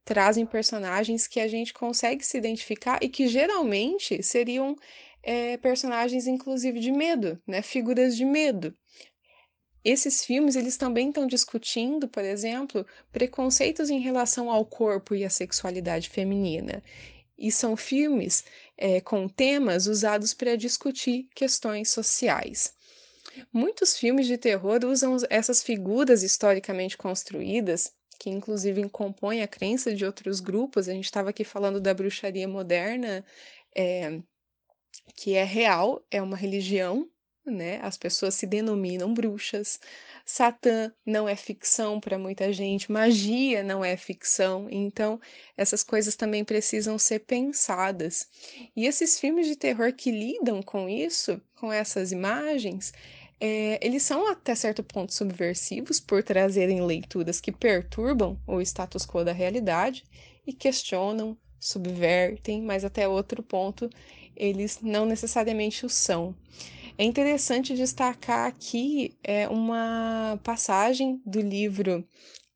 trazem personagens que a gente consegue se identificar e que geralmente seriam é, personagens, inclusive, de medo, né? Figuras de medo. Esses filmes eles também estão discutindo, por exemplo, preconceitos em relação ao corpo e à sexualidade feminina. E são filmes é, com temas usados para discutir questões sociais. Muitos filmes de terror usam essas figuras historicamente construídas, que inclusive compõem a crença de outros grupos. A gente estava aqui falando da bruxaria moderna, é, que é real, é uma religião né? As pessoas se denominam bruxas. Satã não é ficção para muita gente, magia não é ficção. Então, essas coisas também precisam ser pensadas. E esses filmes de terror que lidam com isso, com essas imagens, é, eles são até certo ponto subversivos por trazerem leituras que perturbam o status quo da realidade e questionam, subvertem, mas até outro ponto eles não necessariamente o são. É interessante destacar aqui é, uma passagem do livro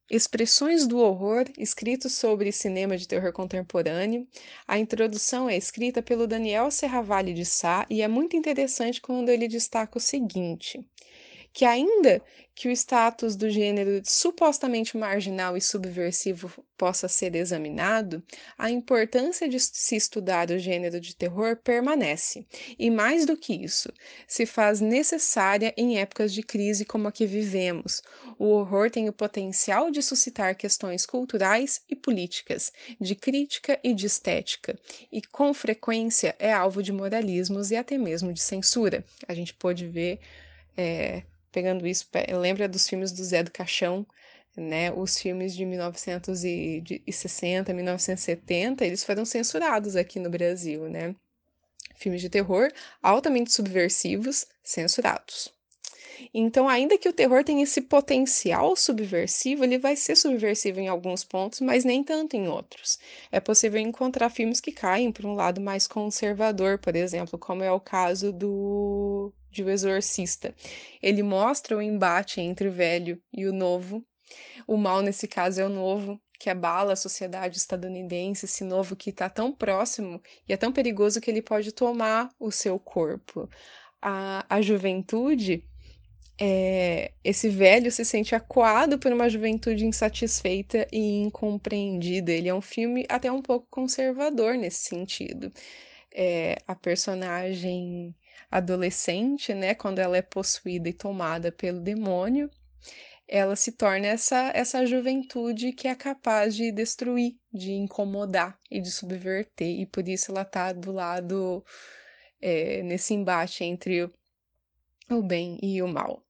Expressões do Horror, escrito sobre cinema de terror contemporâneo. A introdução é escrita pelo Daniel Serravalli de Sá e é muito interessante quando ele destaca o seguinte: que ainda que o status do gênero supostamente marginal e subversivo possa ser examinado, a importância de se estudar o gênero de terror permanece. E mais do que isso, se faz necessária em épocas de crise como a que vivemos. O horror tem o potencial de suscitar questões culturais e políticas, de crítica e de estética, e com frequência é alvo de moralismos e até mesmo de censura. A gente pode ver é, pegando isso, lembra dos filmes do Zé do Caixão, né? Os filmes de 1960, 1970, eles foram censurados aqui no Brasil, né? Filmes de terror altamente subversivos, censurados. Então, ainda que o terror tenha esse potencial subversivo, ele vai ser subversivo em alguns pontos, mas nem tanto em outros. É possível encontrar filmes que caem para um lado mais conservador, por exemplo, como é o caso do de O Exorcista. Ele mostra o embate entre o velho e o novo. O mal, nesse caso, é o novo, que abala a sociedade estadunidense, esse novo que está tão próximo e é tão perigoso que ele pode tomar o seu corpo. A, a juventude, é, esse velho se sente acuado por uma juventude insatisfeita e incompreendida. Ele é um filme até um pouco conservador nesse sentido. É, a personagem adolescente, né, quando ela é possuída e tomada pelo demônio, ela se torna essa, essa juventude que é capaz de destruir, de incomodar e de subverter, e por isso ela está do lado, é, nesse embate entre o, o bem e o mal.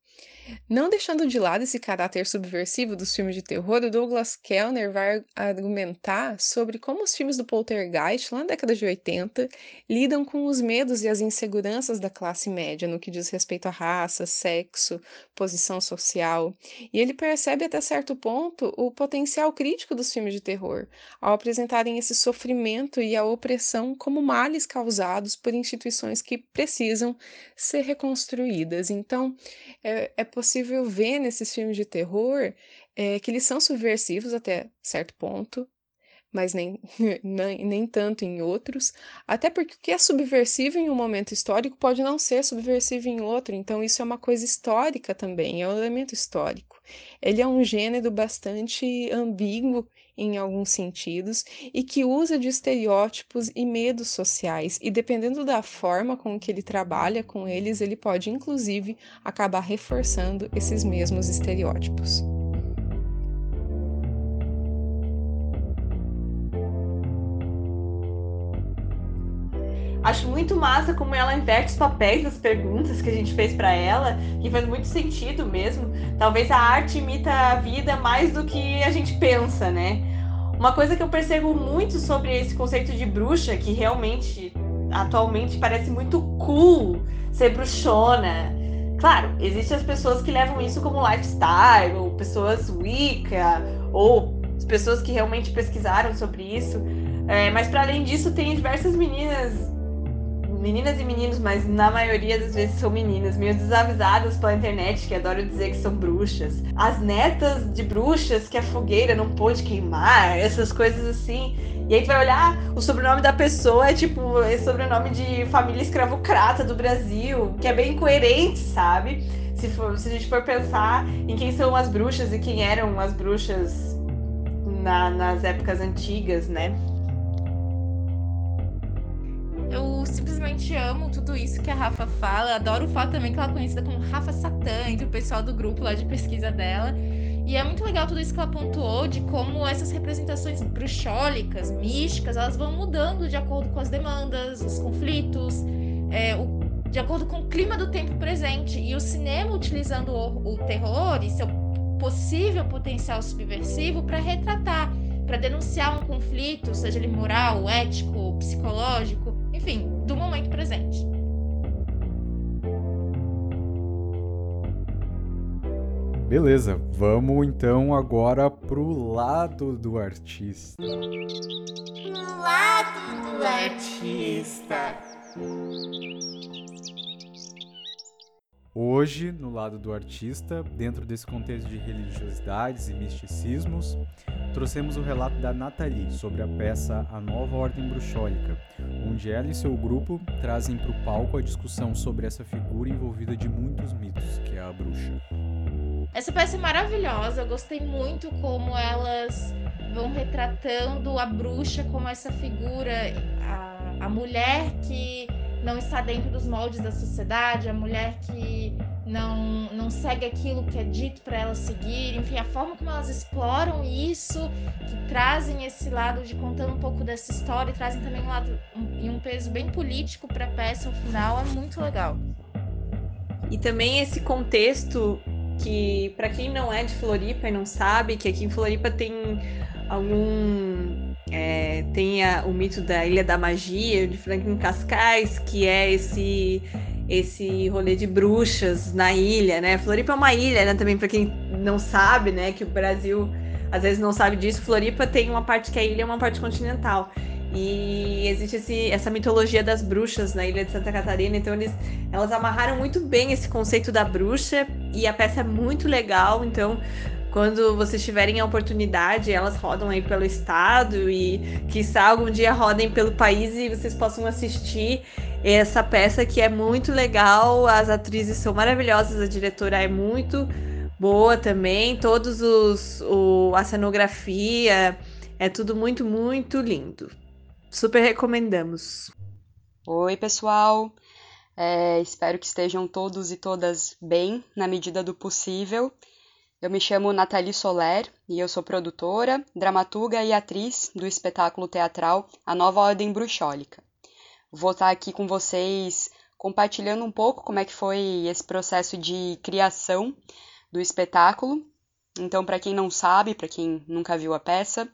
Não deixando de lado esse caráter subversivo dos filmes de terror, o Douglas Kellner vai argumentar sobre como os filmes do Poltergeist, lá na década de 80, lidam com os medos e as inseguranças da classe média no que diz respeito à raça, sexo, posição social. E ele percebe até certo ponto o potencial crítico dos filmes de terror, ao apresentarem esse sofrimento e a opressão como males causados por instituições que precisam ser reconstruídas. Então, é, é possível ver nesses filmes de terror é, que eles são subversivos até certo ponto, mas nem, nem, nem tanto em outros, até porque o que é subversivo em um momento histórico pode não ser subversivo em outro, então isso é uma coisa histórica também, é um elemento histórico. Ele é um gênero bastante ambíguo em alguns sentidos e que usa de estereótipos e medos sociais, e dependendo da forma com que ele trabalha com eles, ele pode inclusive acabar reforçando esses mesmos estereótipos. Acho muito massa como ela inverte os papéis das perguntas que a gente fez para ela, que faz muito sentido mesmo. Talvez a arte imita a vida mais do que a gente pensa, né? Uma coisa que eu percebo muito sobre esse conceito de bruxa, que realmente atualmente parece muito cool ser bruxona. Claro, existem as pessoas que levam isso como lifestyle, ou pessoas Wicca, ou pessoas que realmente pesquisaram sobre isso. É, mas para além disso, tem diversas meninas meninas e meninos, mas na maioria das vezes são meninas, meio desavisadas pela internet, que adoram dizer que são bruxas. As netas de bruxas que a fogueira não pôde queimar, essas coisas assim. E aí tu vai olhar, o sobrenome da pessoa é tipo, é sobrenome de família escravocrata do Brasil, que é bem coerente, sabe? Se, for, se a gente for pensar em quem são as bruxas e quem eram as bruxas na, nas épocas antigas, né? Eu simplesmente amo tudo isso que a Rafa fala. Adoro o fato também que ela é conhecida como Rafa Satã entre o pessoal do grupo lá de pesquisa dela. E é muito legal tudo isso que ela pontuou de como essas representações bruxólicas, místicas, elas vão mudando de acordo com as demandas, os conflitos, é, o, de acordo com o clima do tempo presente. E o cinema utilizando o, o terror e seu possível potencial subversivo para retratar, para denunciar um conflito, seja ele moral, ético, psicológico, enfim, do momento presente. Beleza, vamos então agora pro lado do artista. Lado do artista. Hoje, no lado do artista, dentro desse contexto de religiosidades e misticismos, trouxemos o relato da Nathalie sobre a peça A Nova Ordem Bruxólica, onde ela e seu grupo trazem para o palco a discussão sobre essa figura envolvida de muitos mitos, que é a bruxa. Essa peça é maravilhosa, eu gostei muito como elas vão retratando a bruxa como essa figura, a, a mulher que não está dentro dos moldes da sociedade, a mulher que não, não segue aquilo que é dito para ela seguir, enfim, a forma como elas exploram isso, que trazem esse lado de contando um pouco dessa história e trazem também um lado um, um peso bem político para a peça ao final, é muito legal. E também esse contexto que, para quem não é de Floripa e não sabe, que aqui em Floripa tem algum é, tem a, o mito da Ilha da Magia, de Franklin Cascais, que é esse esse rolê de bruxas na ilha, né? Floripa é uma ilha, né? Também para quem não sabe, né? Que o Brasil às vezes não sabe disso. Floripa tem uma parte que é ilha uma parte continental. E existe esse, essa mitologia das bruxas na ilha de Santa Catarina, então eles, elas amarraram muito bem esse conceito da bruxa e a peça é muito legal. Então, quando vocês tiverem a oportunidade, elas rodam aí pelo estado e quiçá algum dia rodem pelo país e vocês possam assistir essa peça que é muito legal. As atrizes são maravilhosas, a diretora é muito boa também. Todos os o, a cenografia é tudo muito muito lindo. Super recomendamos. Oi, pessoal. É, espero que estejam todos e todas bem na medida do possível. Eu me chamo Nathalie Soler e eu sou produtora, dramaturga e atriz do espetáculo teatral A Nova Ordem Bruxólica. Vou estar aqui com vocês compartilhando um pouco como é que foi esse processo de criação do espetáculo. Então, para quem não sabe, para quem nunca viu a peça,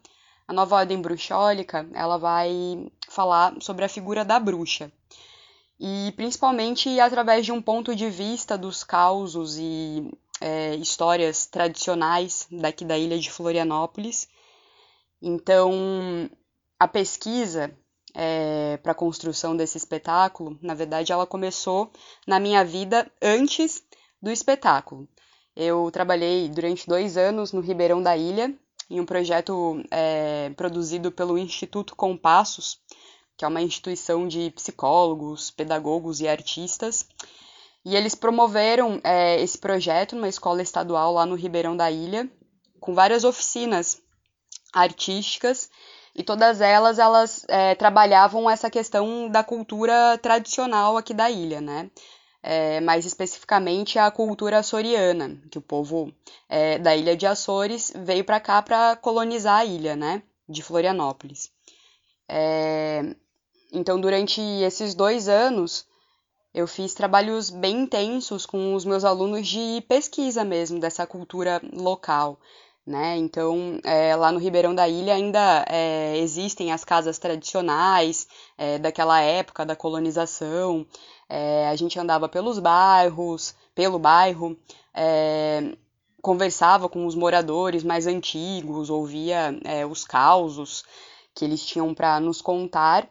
a Nova Ordem Bruxólica, ela vai falar sobre a figura da bruxa. E principalmente através de um ponto de vista dos causos e é, histórias tradicionais daqui da ilha de Florianópolis. Então, a pesquisa é, para a construção desse espetáculo, na verdade, ela começou na minha vida antes do espetáculo. Eu trabalhei durante dois anos no Ribeirão da Ilha, em um projeto é, produzido pelo Instituto Compassos, que é uma instituição de psicólogos, pedagogos e artistas. E eles promoveram é, esse projeto numa escola estadual lá no Ribeirão da Ilha, com várias oficinas artísticas e todas elas elas é, trabalhavam essa questão da cultura tradicional aqui da ilha, né? É, mais especificamente a cultura açoriana, que o povo é, da ilha de Açores veio para cá para colonizar a ilha, né? De Florianópolis. É, então, durante esses dois anos, eu fiz trabalhos bem intensos com os meus alunos de pesquisa mesmo dessa cultura local. Né? Então, é, lá no Ribeirão da Ilha ainda é, existem as casas tradicionais é, daquela época da colonização. A gente andava pelos bairros, pelo bairro, conversava com os moradores mais antigos, ouvia os causos que eles tinham para nos contar.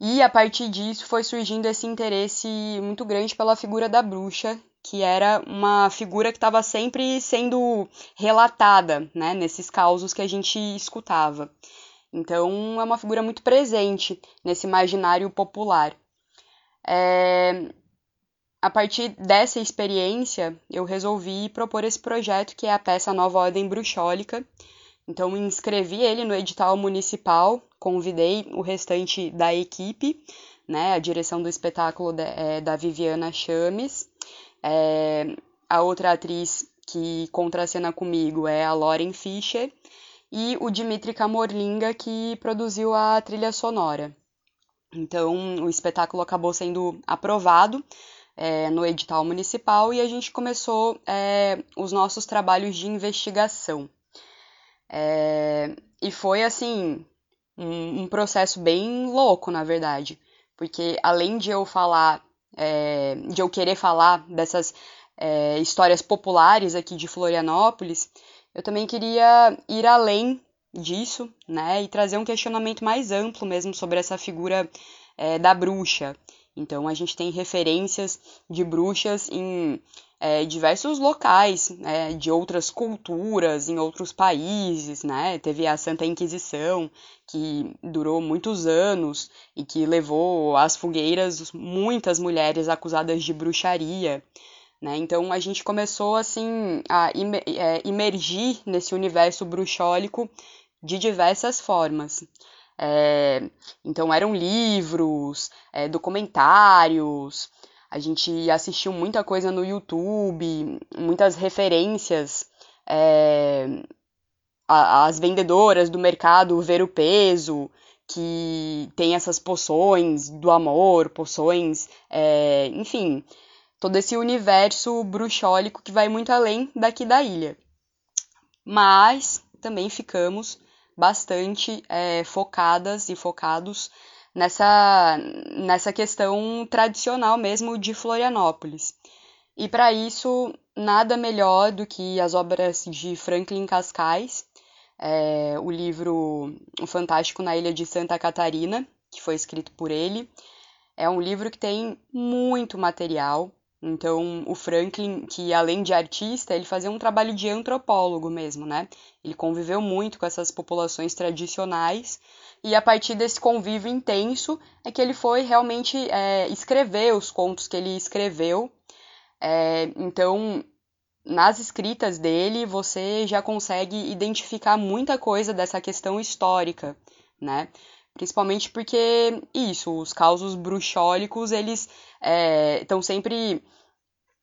E a partir disso foi surgindo esse interesse muito grande pela figura da bruxa, que era uma figura que estava sempre sendo relatada, né, nesses causos que a gente escutava. Então é uma figura muito presente nesse imaginário popular. É... A partir dessa experiência, eu resolvi propor esse projeto que é a peça Nova Ordem Bruxólica. Então inscrevi ele no edital municipal, convidei o restante da equipe, né, a direção do espetáculo é, da Viviana Chames, é, a outra atriz que contracena comigo é a Lauren Fischer e o Dimitri Kamorlinga, que produziu a trilha sonora. Então, o espetáculo acabou sendo aprovado é, no edital municipal e a gente começou é, os nossos trabalhos de investigação. É, e foi, assim, um, um processo bem louco, na verdade, porque além de eu falar é, de eu querer falar dessas é, histórias populares aqui de Florianópolis, eu também queria ir além disso, né, e trazer um questionamento mais amplo mesmo sobre essa figura é, da bruxa. Então a gente tem referências de bruxas em é, diversos locais, né, de outras culturas, em outros países, né? Teve a Santa Inquisição, que durou muitos anos e que levou às fogueiras muitas mulheres acusadas de bruxaria. Né? Então a gente começou assim a é, imergir nesse universo bruxólico de diversas formas. É, então eram livros, é, documentários, a gente assistiu muita coisa no YouTube, muitas referências. É, as vendedoras do mercado ver o peso, que tem essas poções do amor, poções, é, enfim, todo esse universo bruxólico que vai muito além daqui da ilha. Mas também ficamos bastante é, focadas e focados nessa, nessa questão tradicional mesmo de Florianópolis. E para isso, nada melhor do que as obras de Franklin Cascais, é, o livro O Fantástico na Ilha de Santa Catarina, que foi escrito por ele. É um livro que tem muito material. Então, o Franklin, que além de artista, ele fazia um trabalho de antropólogo mesmo, né? Ele conviveu muito com essas populações tradicionais e a partir desse convívio intenso é que ele foi realmente é, escrever os contos que ele escreveu. É, então, nas escritas dele, você já consegue identificar muita coisa dessa questão histórica, né? Principalmente porque, isso, os causos bruxólicos, eles estão é, sempre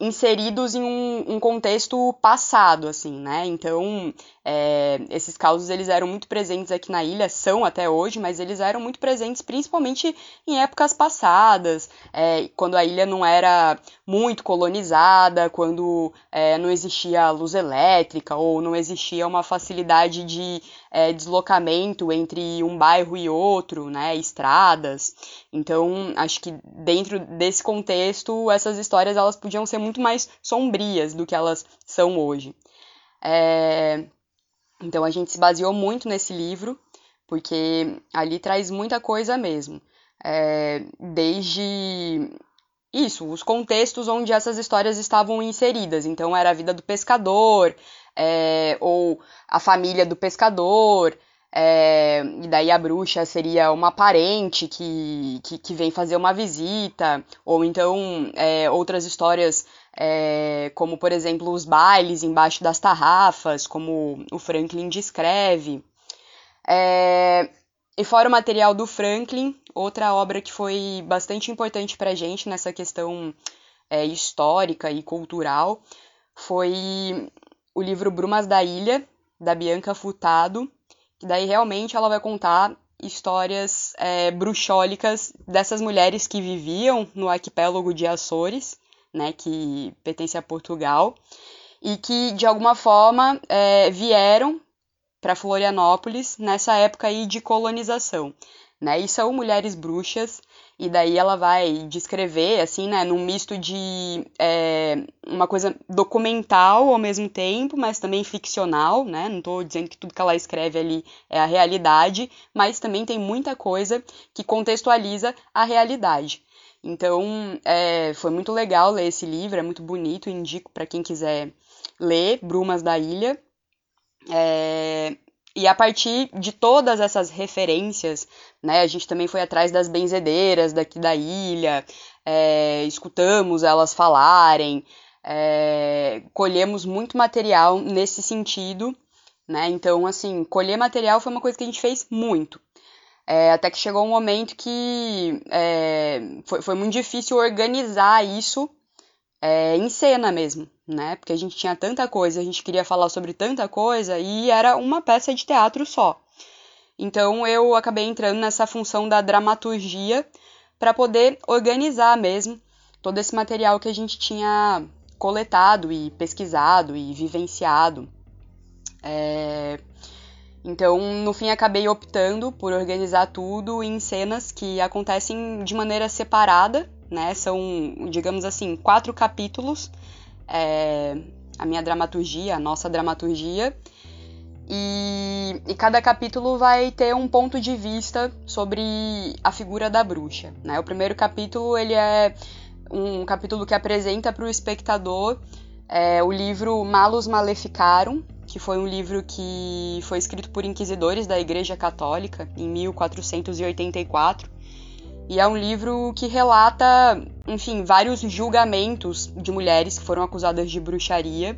inseridos em um, um, contexto passado, assim, né? Então, é, esses causos eles eram muito presentes aqui na ilha, são até hoje, mas eles eram muito presentes principalmente em épocas passadas, é, quando a ilha não era muito colonizada, quando é, não existia luz elétrica ou não existia uma facilidade de é, deslocamento entre um bairro e outro, né? Estradas. Então, acho que dentro desse contexto, essas histórias elas podiam ser muito mais sombrias do que elas são hoje. É, então a gente se baseou muito nesse livro, porque ali traz muita coisa mesmo. É, desde isso, os contextos onde essas histórias estavam inseridas. Então era a vida do pescador, é, ou a família do pescador, é, e daí a bruxa seria uma parente que, que, que vem fazer uma visita, ou então é, outras histórias, é, como por exemplo os bailes embaixo das tarrafas, como o Franklin descreve. É, e fora o material do Franklin, outra obra que foi bastante importante para a gente nessa questão é, histórica e cultural foi o livro Brumas da Ilha, da Bianca Furtado, que daí realmente ela vai contar histórias é, bruxólicas dessas mulheres que viviam no arquipélago de Açores, né, que pertence a Portugal, e que de alguma forma é, vieram para Florianópolis nessa época aí de colonização, né? E são mulheres bruxas e daí ela vai descrever, assim, né, num misto de é, uma coisa documental ao mesmo tempo, mas também ficcional, né? Não estou dizendo que tudo que ela escreve ali é a realidade, mas também tem muita coisa que contextualiza a realidade. Então, é, foi muito legal ler esse livro, é muito bonito, indico para quem quiser ler Brumas da Ilha. É, e a partir de todas essas referências, né, a gente também foi atrás das benzedeiras daqui da ilha, é, escutamos elas falarem, é, colhemos muito material nesse sentido, né? Então, assim, colher material foi uma coisa que a gente fez muito. É, até que chegou um momento que é, foi, foi muito difícil organizar isso é, em cena mesmo, né? Porque a gente tinha tanta coisa, a gente queria falar sobre tanta coisa e era uma peça de teatro só. Então eu acabei entrando nessa função da dramaturgia para poder organizar mesmo todo esse material que a gente tinha coletado e pesquisado e vivenciado. É... Então, no fim, acabei optando por organizar tudo em cenas que acontecem de maneira separada né? São, digamos assim, quatro capítulos. É, a minha dramaturgia, a nossa dramaturgia. E, e, cada capítulo vai ter um ponto de vista sobre a figura da bruxa. Né? O primeiro capítulo ele é um capítulo que apresenta para o espectador é, o livro Malus Maleficarum, que foi um livro que foi escrito por inquisidores da Igreja Católica em 1484 e é um livro que relata, enfim, vários julgamentos de mulheres que foram acusadas de bruxaria.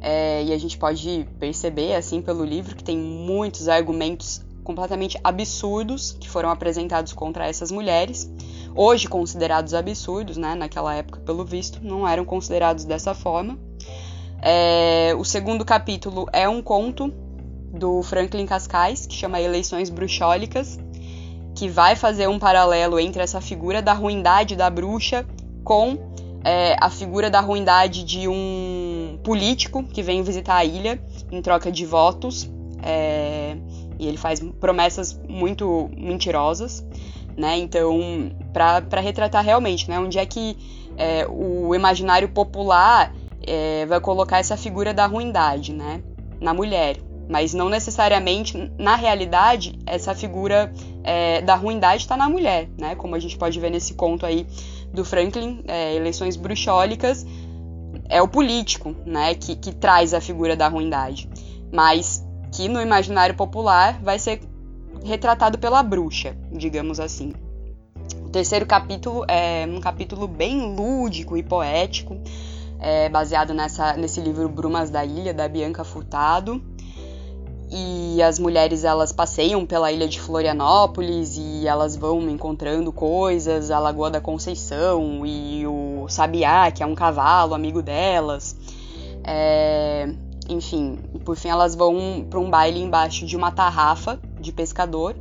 É, e a gente pode perceber, assim, pelo livro, que tem muitos argumentos completamente absurdos que foram apresentados contra essas mulheres. Hoje considerados absurdos, né? Naquela época, pelo visto, não eram considerados dessa forma. É, o segundo capítulo é um conto do Franklin Cascais, que chama Eleições Bruxólicas, que vai fazer um paralelo entre essa figura da ruindade da bruxa com é, a figura da ruindade de um político que vem visitar a ilha em troca de votos. É, e ele faz promessas muito mentirosas, né? Então, para retratar realmente, né, onde é que é, o imaginário popular é, vai colocar essa figura da ruindade, né, na mulher mas não necessariamente na realidade essa figura é, da ruindade está na mulher, né? Como a gente pode ver nesse conto aí do Franklin, é, eleições bruxólicas, é o político, né? Que, que traz a figura da ruindade, mas que no imaginário popular vai ser retratado pela bruxa, digamos assim. O terceiro capítulo é um capítulo bem lúdico e poético, é, baseado nessa, nesse livro Brumas da Ilha, da Bianca Furtado e as mulheres elas passeiam pela ilha de Florianópolis e elas vão encontrando coisas, a Lagoa da Conceição e o Sabiá, que é um cavalo amigo delas. É, enfim, por fim elas vão para um baile embaixo de uma tarrafa de pescador.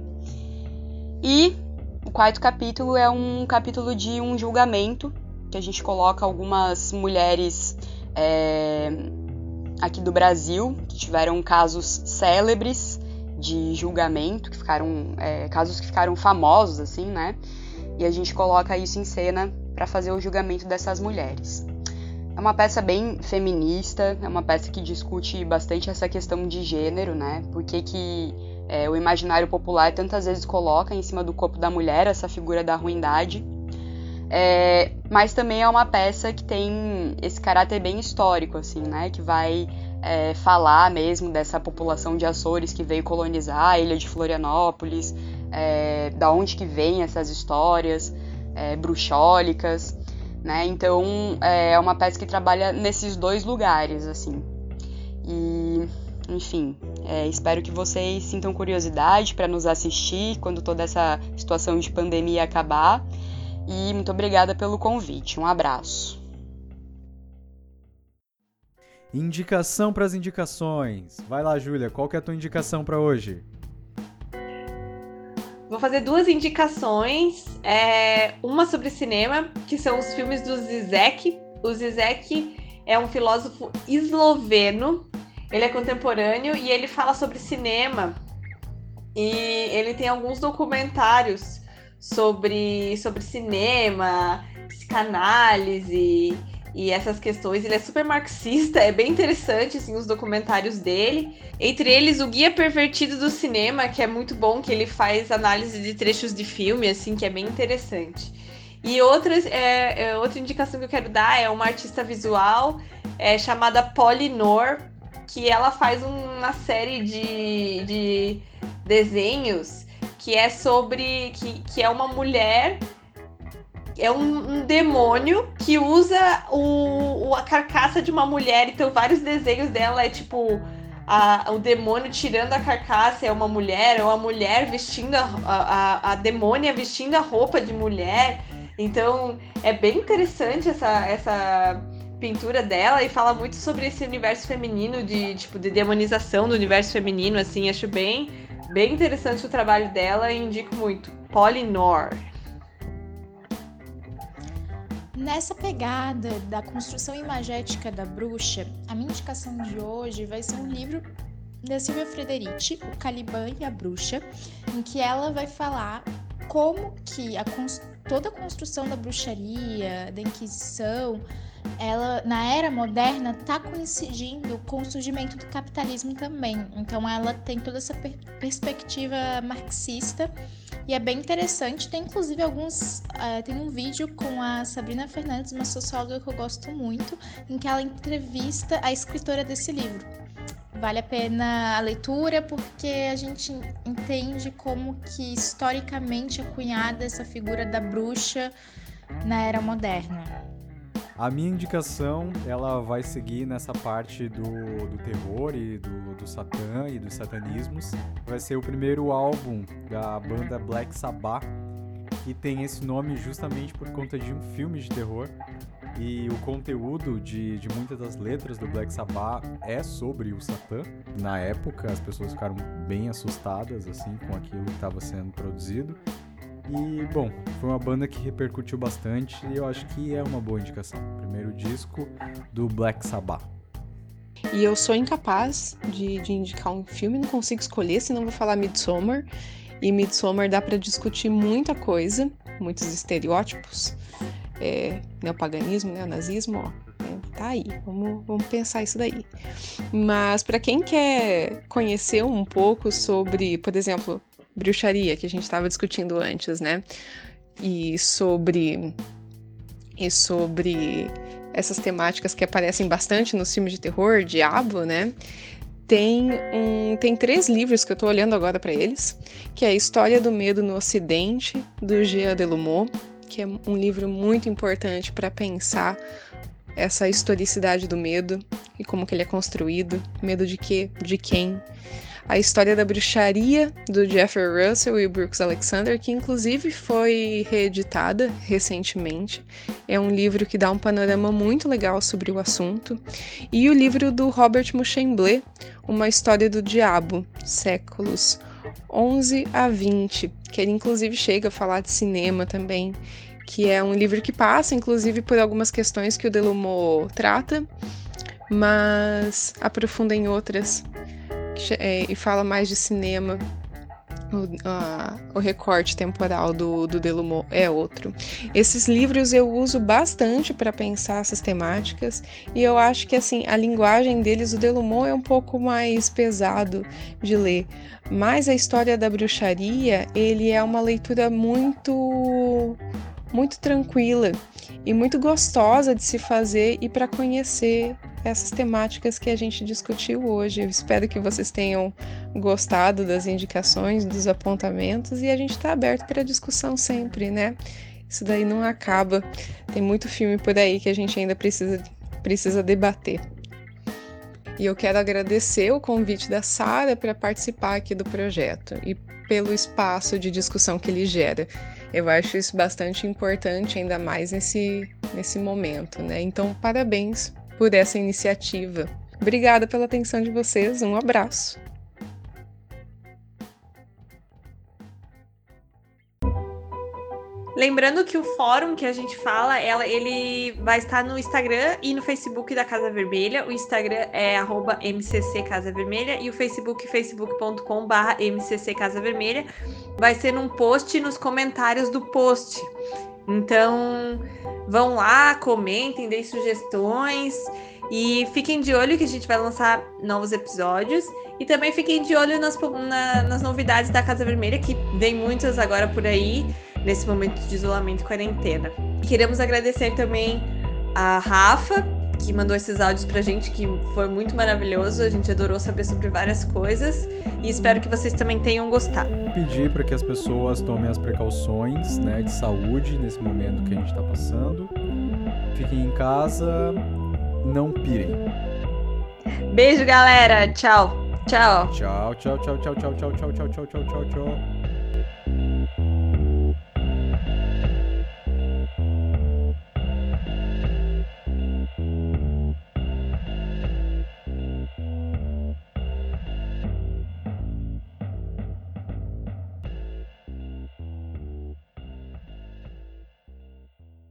E o quarto capítulo é um capítulo de um julgamento que a gente coloca algumas mulheres é, aqui do Brasil que tiveram casos célebres de julgamento, que ficaram é, casos que ficaram famosos assim, né? E a gente coloca isso em cena para fazer o julgamento dessas mulheres. É uma peça bem feminista, é uma peça que discute bastante essa questão de gênero, né? Por que, que é, o imaginário popular tantas vezes coloca em cima do corpo da mulher essa figura da ruindade. É, mas também é uma peça que tem esse caráter bem histórico, assim, né? Que vai é, falar mesmo dessa população de Açores que veio colonizar a ilha de Florianópolis, é, da onde que vem essas histórias é, bruxólicas, né? Então é uma peça que trabalha nesses dois lugares, assim. E, enfim, é, espero que vocês sintam curiosidade para nos assistir quando toda essa situação de pandemia acabar. E muito obrigada pelo convite. Um abraço. Indicação para as indicações. Vai lá, Júlia, qual que é a tua indicação para hoje? Vou fazer duas indicações. É, uma sobre cinema, que são os filmes do Zizek. O Zizek é um filósofo esloveno. Ele é contemporâneo e ele fala sobre cinema. E ele tem alguns documentários sobre, sobre cinema, psicanálise e essas questões. Ele é super marxista, é bem interessante assim, os documentários dele. Entre eles, o Guia Pervertido do Cinema, que é muito bom, que ele faz análise de trechos de filme, assim, que é bem interessante. E outras, é, é, outra indicação que eu quero dar é uma artista visual é, chamada Polinor, que ela faz uma série de, de desenhos que é sobre. que, que é uma mulher é um, um, demônio que usa o, a carcaça de uma mulher. Então, vários desenhos dela é tipo a, o demônio tirando a carcaça é uma mulher, ou a mulher vestindo a, a, a demônia vestindo a roupa de mulher. Então, é bem interessante essa, essa pintura dela e fala muito sobre esse universo feminino de tipo de demonização do universo feminino assim acho bem bem interessante o trabalho dela e indico muito. Polinor. Nessa pegada da construção imagética da bruxa, a minha indicação de hoje vai ser um livro da Silvia Frederici, O Caliban e a Bruxa, em que ela vai falar como que a, toda a construção da bruxaria, da Inquisição, ela na era moderna está coincidindo com o surgimento do capitalismo também. Então ela tem toda essa per perspectiva marxista e é bem interessante. Tem inclusive alguns. Uh, tem um vídeo com a Sabrina Fernandes, uma socióloga que eu gosto muito, em que ela entrevista a escritora desse livro. Vale a pena a leitura porque a gente entende como que historicamente é cunhada essa figura da bruxa na era moderna. A minha indicação, ela vai seguir nessa parte do, do terror e do, do satã e dos satanismos. Vai ser o primeiro álbum da banda Black Sabbath, que tem esse nome justamente por conta de um filme de terror. E o conteúdo de, de muitas das letras do Black Sabbath é sobre o Satã. Na época, as pessoas ficaram bem assustadas assim com aquilo que estava sendo produzido. E, bom, foi uma banda que repercutiu bastante e eu acho que é uma boa indicação. Primeiro disco do Black Sabbath. E eu sou incapaz de, de indicar um filme, não consigo escolher, senão vou falar Midsommar. E Midsommar dá para discutir muita coisa, muitos estereótipos, é, neopaganismo, neonazismo, ó, é, tá aí, vamos, vamos pensar isso daí. Mas para quem quer conhecer um pouco sobre, por exemplo, bruxaria que a gente estava discutindo antes, né? E sobre e sobre essas temáticas que aparecem bastante nos filmes de terror, Diabo, né? Tem, um, tem três livros que eu estou olhando agora para eles, que é a História do Medo no Ocidente, do Jean Delumeau, que é um livro muito importante para pensar essa historicidade do medo e como que ele é construído, medo de quê, de quem, a história da bruxaria do Jeffrey Russell e Brooks Alexander, que inclusive foi reeditada recentemente. É um livro que dá um panorama muito legal sobre o assunto. E o livro do Robert Muchemblé, Uma História do Diabo, séculos 11 a 20, que ele inclusive chega a falar de cinema também, que é um livro que passa inclusive por algumas questões que o Delumeau trata, mas aprofunda em outras é, e fala mais de cinema. O, o recorte temporal do, do Delumeau é outro. Esses livros eu uso bastante para pensar essas temáticas e eu acho que assim a linguagem deles, o Delumeau é um pouco mais pesado de ler, mas a história da bruxaria ele é uma leitura muito muito tranquila e muito gostosa de se fazer e para conhecer essas temáticas que a gente discutiu hoje. Eu espero que vocês tenham gostado das indicações, dos apontamentos e a gente está aberto para discussão sempre, né? Isso daí não acaba. Tem muito filme por aí que a gente ainda precisa, precisa debater. E eu quero agradecer o convite da Sara para participar aqui do projeto e pelo espaço de discussão que ele gera. Eu acho isso bastante importante, ainda mais nesse, nesse momento, né? Então, parabéns por essa iniciativa. Obrigada pela atenção de vocês, um abraço. Lembrando que o fórum que a gente fala, ela, ele vai estar no Instagram e no Facebook da Casa Vermelha. O Instagram é arroba e o Facebook, facebook.com barra MCC. Vai ser num post nos comentários do post. Então, vão lá, comentem, deem sugestões e fiquem de olho que a gente vai lançar novos episódios. E também fiquem de olho nas, na, nas novidades da Casa Vermelha, que vem muitas agora por aí nesse momento de isolamento e quarentena. Queremos agradecer também a Rafa, que mandou esses áudios pra gente, que foi muito maravilhoso. A gente adorou saber sobre várias coisas e espero que vocês também tenham gostado. Pedir para que as pessoas tomem as precauções né, de saúde nesse momento que a gente está passando. Fiquem em casa, não pirem. Beijo, galera. Tchau. Tchau. Tchau, tchau, tchau, tchau, tchau, tchau, tchau, tchau, tchau, tchau, tchau.